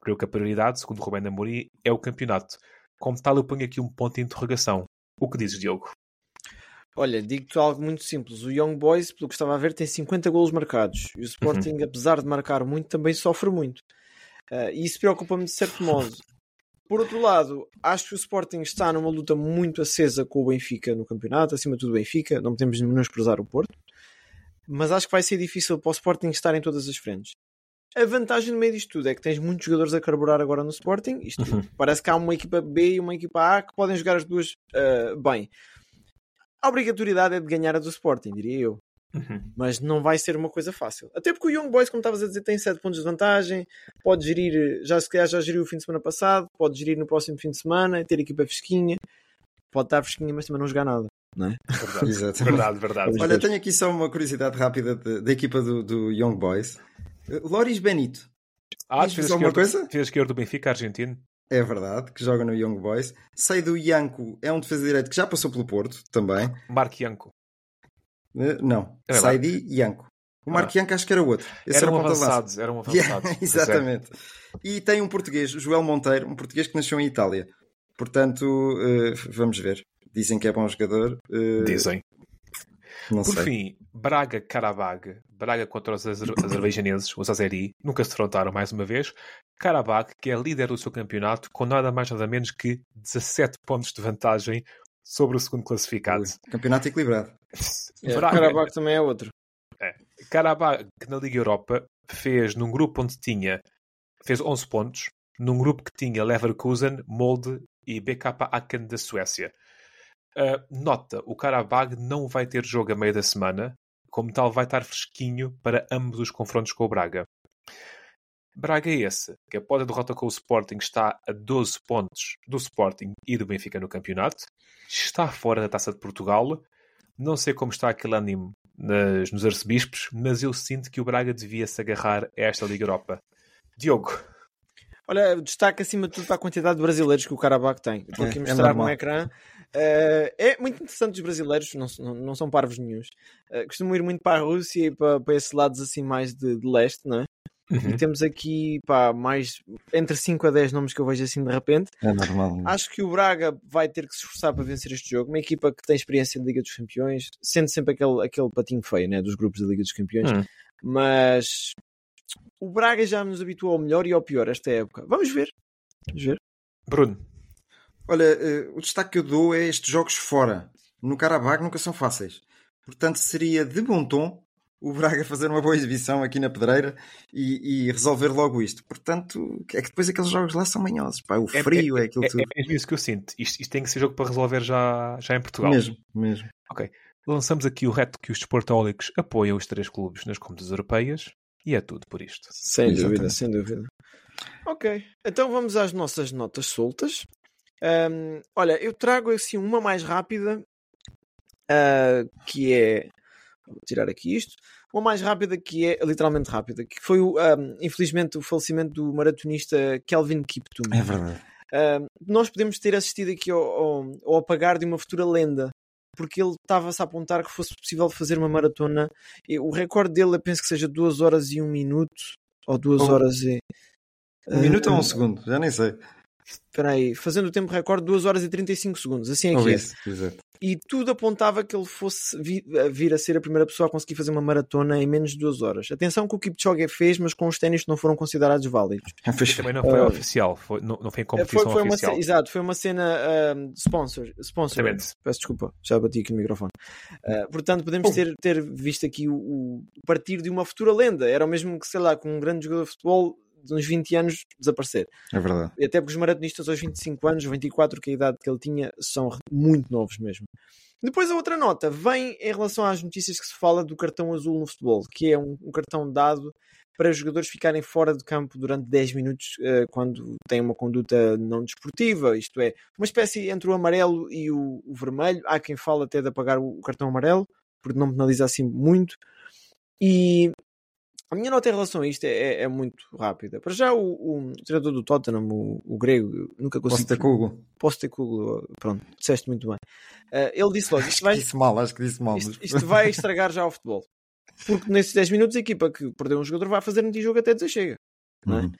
Creio que a prioridade, segundo Rubén Amorim, é o campeonato. Como tal, eu ponho aqui um ponto de interrogação. O que dizes, Diogo? Olha, digo-te algo muito simples. O Young Boys, pelo que estava a ver, tem 50 golos marcados. E o Sporting, apesar de marcar muito, também sofre muito. Ah, e isso preocupa-me de certo modo. Por outro lado, acho que o Sporting está numa luta muito acesa com o Benfica no campeonato, acima de tudo o Benfica, não podemos menosprezar o Porto. Mas acho que vai ser difícil para o Sporting estar em todas as frentes. A vantagem no meio disto tudo é que tens muitos jogadores a carburar agora no Sporting. Isto parece que há uma equipa B e uma equipa A que podem jogar as duas ah, bem. A obrigatoriedade é de ganhar a do Sporting, diria eu. Mas não vai ser uma coisa fácil. Até porque o Young Boys, como estavas a dizer, tem 7 pontos de vantagem. Pode gerir, já se calhar já geriu o fim de semana passado. Pode gerir no próximo fim de semana. Ter equipa fresquinha. Pode estar fresquinha, mas também não jogar nada. Não é? Verdade, verdade. verdade. Olha, tenho aqui só uma curiosidade rápida da equipa do, do Young Boys. Loris Benito. Ah, fez alguma esquerdo, coisa? fez esquerdo do Benfica, argentino. É verdade, que joga no Young Boys. Sei do Yanko, é um defesa direito que já passou pelo Porto também. Mark Yanko. Eh, Não, É. Saidi Yanko. O Marco Yanko acho que era outro. Esse Eram era de avançados, eram avançados. Yeah, exatamente. E tem um português, Joel Monteiro, um português que nasceu em Itália. Portanto, eh, vamos ver. Dizem que é bom jogador. eh, Dizem. Não Por sei. fim, Braga Karabag, Braga contra os azer azerbaijaneses, os Azeri, nunca se defrontaram mais uma vez. Karabag, que é líder do seu campeonato, com nada mais nada menos que 17 pontos de vantagem sobre o segundo classificado. Campeonato equilibrado. É, o Braga- Karabakh também é outro. Karabag, que na Liga Europa fez num grupo onde tinha fez 11 pontos, num grupo que tinha Leverkusen, Molde e BK Aken da Suécia. Uh, nota, o Karabag não vai ter jogo a meio da semana, como tal vai estar fresquinho para ambos os confrontos com o Braga. Braga é esse, que após a derrota com o Sporting está a 12 pontos do Sporting e do Benfica no campeonato, está fora da Taça de Portugal, Não sei como está aquele ânimo nas, nos arcebispos, mas eu sinto que o Braga devia se agarrar a esta Liga Europa. Diogo. Olha, destaque acima de tudo para a quantidade de brasileiros que o Carabao tem. Estou aqui a É, é mostrar no normal. ecrã. Uh, é muito interessante os brasileiros, não, não, não são parvos nenhums. Uh, costumam ir muito para a Rússia e para, para esses lados assim mais de, de leste, não é? Uhum. E temos aqui pá, mais entre 5 a 10 nomes que eu vejo assim de repente. É normal. Acho que o Braga vai ter que se esforçar para vencer este jogo. Uma equipa que tem experiência de Liga dos Campeões, sendo sempre aquele, aquele patinho feio né, dos grupos da Liga dos Campeões. Hum. Mas o Braga já nos habituou ao melhor e ao pior esta época. Vamos ver. Vamos ver. Bruno. Olha, eh, o destaque que eu dou é estes jogos fora. No Carabag nunca são fáceis. Portanto, seria de bom tom o Braga fazer uma boa exibição aqui na Pedreira e, e resolver logo isto. Portanto, é que depois aqueles jogos lá são manhosos. Pá. O É- frio é, aquilo É, tudo. é mesmo isso que eu sinto. Isto, isto tem que ser jogo para resolver já, já em Portugal. mesmo, mesmo. Lançamos aqui o reto que os desportólicos apoiam os três clubes nas compras europeias e é tudo por isto. Sem Exatamente. dúvida, sem dúvida. Ok, então vamos às nossas notas soltas. Ahm, olha, eu trago assim uma mais rápida, ah, que é. Vou tirar aqui isto. Uma mais rápida que é literalmente rápida, que foi ahm, infelizmente o falecimento do maratonista Kelvin Kiptum. É verdade. Uh, nós podemos ter assistido aqui ao, ao, ao apagar de uma futura lenda, porque ele estava-se a apontar que fosse possível fazer uma maratona. E o recorde dele, eu penso que seja 2 horas e 1 minuto, ou 2 Oh. horas e. Um minuto ou Ah, um segundo? Já nem sei. Espera aí, fazendo o tempo recorde 2 horas e 35 segundos, assim é que é. isso, exato. E tudo apontava que ele fosse vi- a vir a ser a primeira pessoa a conseguir fazer uma maratona em menos de 2 horas. Atenção que o Kipchoge fez, mas com os ténis não foram considerados válidos. Fez- Também não foi Ah. oficial, foi, não, não foi em É, competição foi, foi uma oficial. ce- exato, foi uma cena um, sponsor, sponsor. Exatamente. Peço desculpa, já bati aqui no microfone. Uh, portanto, podemos Oh. ter, ter visto aqui o, o partir de uma futura lenda. Era o mesmo que, sei lá, com um grande jogador de futebol de uns 20 anos desaparecer. É verdade. E até porque os maratonistas aos 25 anos, 24, que é a idade que ele tinha, são muito novos mesmo. Depois a outra nota vem em relação às notícias que se fala do cartão azul no futebol, que é um, um cartão dado para os jogadores ficarem fora do campo durante 10 minutos eh, quando têm uma conduta não desportiva, isto é, uma espécie entre o amarelo e o, o vermelho. Há quem fala até de apagar o, o cartão amarelo, porque não penaliza assim muito. E a minha nota em relação a isto é, é- é muito rápida. Para já, o, o treinador do Tottenham, o, o grego, nunca Posso consigo. ter Google? Posso ter Google, pronto, disseste muito bem. Eh, ele disse logo: isto vai, disse mal, acho que disse mal. isto, mas- isto vai estragar já o futebol. Porque nesses 10 minutos a equipa que perdeu um jogador vai fazer anti-jogo até dizer chega. é? Uhum.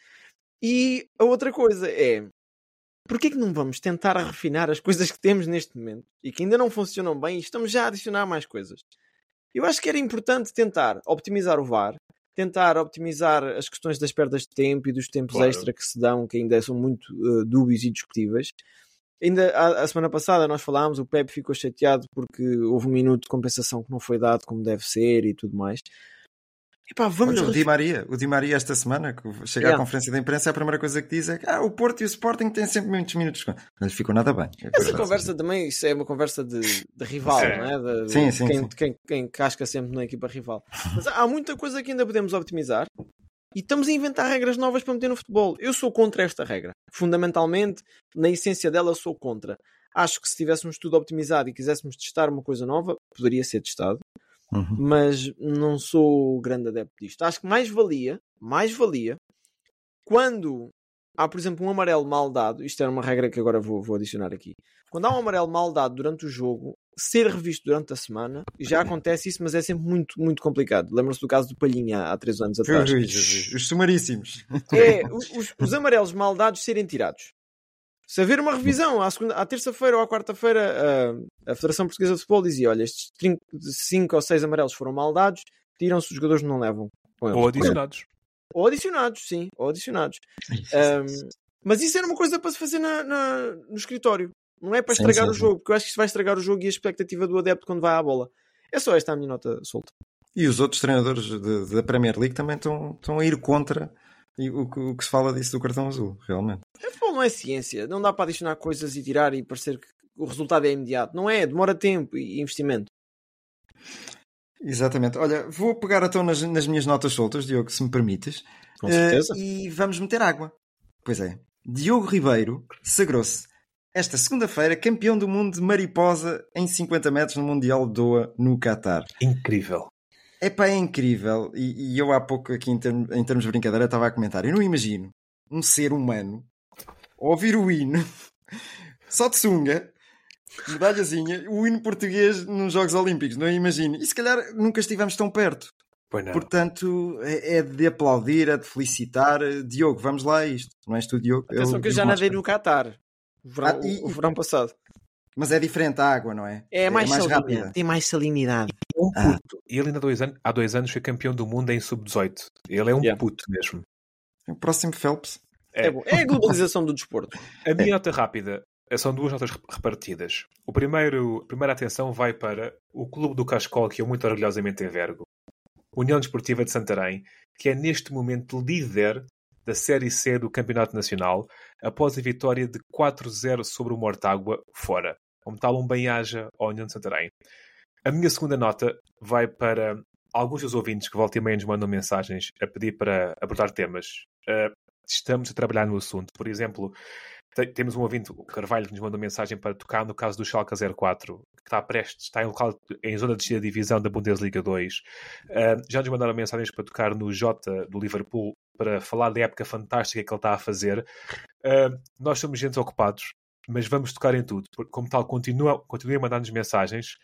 E a outra coisa é porquê que não vamos tentar refinar as coisas que temos neste momento e que ainda não funcionam bem e estamos já a adicionar mais coisas? Eu acho que era importante tentar optimizar o VAR, tentar optimizar as questões das perdas de tempo e dos tempos Claro. extra que se dão, que ainda são muito uh, dúbios e discutíveis. Ainda a, a semana passada nós falámos, o Pepe ficou chateado porque houve um minuto de compensação que não foi dado como deve ser e tudo mais. Epá, vamos o Di Maria, o Di Maria esta semana, que chega Yeah. à conferência de imprensa, a primeira coisa que diz é que ah, o Porto e o Sporting têm sempre muitos minutos. Não lhe ficou nada bem. É Essa verdade. conversa também, isso é uma conversa de, de rival, não é? De- Sim, sim, quem, sim. Quem, quem casca sempre na equipa rival. Mas há muita coisa que ainda podemos optimizar e estamos a inventar regras novas para meter no futebol. Eu sou contra esta regra. Fundamentalmente, na essência dela, sou contra. Acho que se tivéssemos tudo optimizado e quiséssemos testar uma coisa nova, poderia ser testado, Uhum. mas não sou grande adepto disto. Acho que mais valia, mais valia, quando há, por exemplo, um amarelo mal dado, isto era uma regra que agora vou, vou adicionar aqui. Quando há um amarelo mal dado durante o jogo, ser revisto durante a semana, já acontece isso, mas é sempre muito, muito complicado. Lembra-se do caso do Palhinha há três anos atrás. Ui, Os sumaríssimos. É os, os amarelos mal dados serem tirados. Se haver uma revisão à, segunda- à terça-feira ou à quarta-feira, a, a Federação Portuguesa de Futebol dizia: olha, estes 5 ou 6 amarelos foram mal dados, tiram-se, os jogadores não levam. com eles. Ou adicionados. Ou adicionados, sim, ou adicionados. Um, mas isso era uma coisa para se fazer na- na- no escritório. Não é para Sim, estragar sim, o jogo, porque eu acho que isso vai estragar o jogo e a expectativa do adepto quando vai à bola. É só esta a minha nota solta. E os outros treinadores da Premier League também estão, estão a ir contra e o, que- o que se fala disso do cartão azul, realmente. Futebol não é ciência. Não dá para adicionar coisas e tirar e parecer que o resultado é imediato. Não é, demora tempo e investimento. Exatamente. Olha, vou pegar então nas, nas minhas notas soltas, Diogo, se me permites. Com certeza. Eh, e vamos meter água. Pois é. Diogo Ribeiro sagrou-se esta segunda-feira, campeão do mundo de mariposa em 50 metros no Mundial de Doha, no Qatar. Incrível. Epá, é incrível. E, e eu há pouco aqui em, term, em termos de brincadeira estava a comentar. Eu não imagino um ser humano ouvir o hino só de sunga, medalhazinha, o hino português nos Jogos Olímpicos. Não imagino. E se calhar nunca estivemos tão perto. Portanto, é, é, de aplaudir, é de felicitar. Diogo, vamos lá a isto. Não és tu, Diogo? Atenção que eu já nadei no Qatar. O verão, ah, e, o verão passado. Mas é diferente a água, não é? É, é mais, mais rápida. Tem mais salinidade. É um ah. E ele ainda há dois, anos, há dois anos foi campeão do mundo em sub-18. Ele é um yeah. puto mesmo. É o próximo Phelps. É, é, é a globalização do desporto. A minha nota rápida são duas notas repartidas. O primeiro, a primeira atenção vai para o Clube do Cascol, que eu muito orgulhosamente envergo. União Desportiva de Santarém, que é neste momento líder da Série C do Campeonato Nacional, após a vitória de 4-0 sobre o Mortágua fora. Como tal, um bem-aja à União de Santarém. A minha segunda nota vai para alguns dos ouvintes que voltam e meia nos mandam mensagens a pedir para abordar temas. Uh, estamos a trabalhar no assunto. Por exemplo, temos um ouvinte, o Carvalho, que nos mandou mensagem para tocar no caso do Schalke 04, que está prestes, está em local em zona de divisão da Bundesliga 2. Uh, já nos mandaram mensagens para tocar no Jota do Liverpool para falar da época fantástica que ele está a fazer. Uh, nós somos gente ocupados, mas vamos tocar em tudo. Como tal, continua, continuem a mandar-nos mensagens,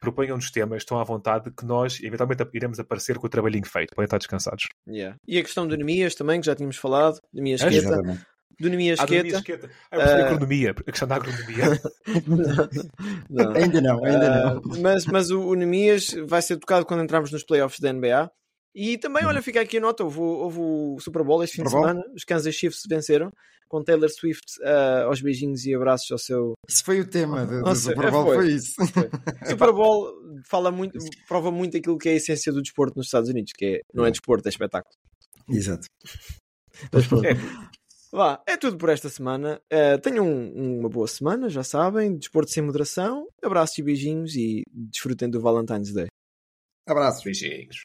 proponham-nos temas, estão à vontade, que nós eventualmente iremos aparecer com o trabalhinho feito. Podem estar descansados. Yeah. E a questão de Nemias também, que já tínhamos falado, Nemias Queta. Do Nemias Queta. Ah, uh... agronomia, a questão da agronomia. não, não. Ainda não, ainda não. Uh, mas, mas o, o Nemias vai ser tocado quando entrarmos nos playoffs da NBA. E também, olha, fica aqui a nota: houve, houve o Super Bowl este fim Super de semana. Os Kansas Chiefs venceram com Taylor Swift uh, aos beijinhos e abraços ao seu. Isso foi o tema do, do Super Bowl, foi, foi isso. Foi. O Super Bowl fala muito, prova muito aquilo que é a essência do desporto nos Estados Unidos, que é, não é desporto, é espetáculo. Exato. Mas pronto. É. Vá, é tudo por esta semana. Uh, tenham um, uma boa semana, já sabem. Desporto sem moderação. Abraços e beijinhos e desfrutem do Valentine's Day. Abraços. Beijinhos.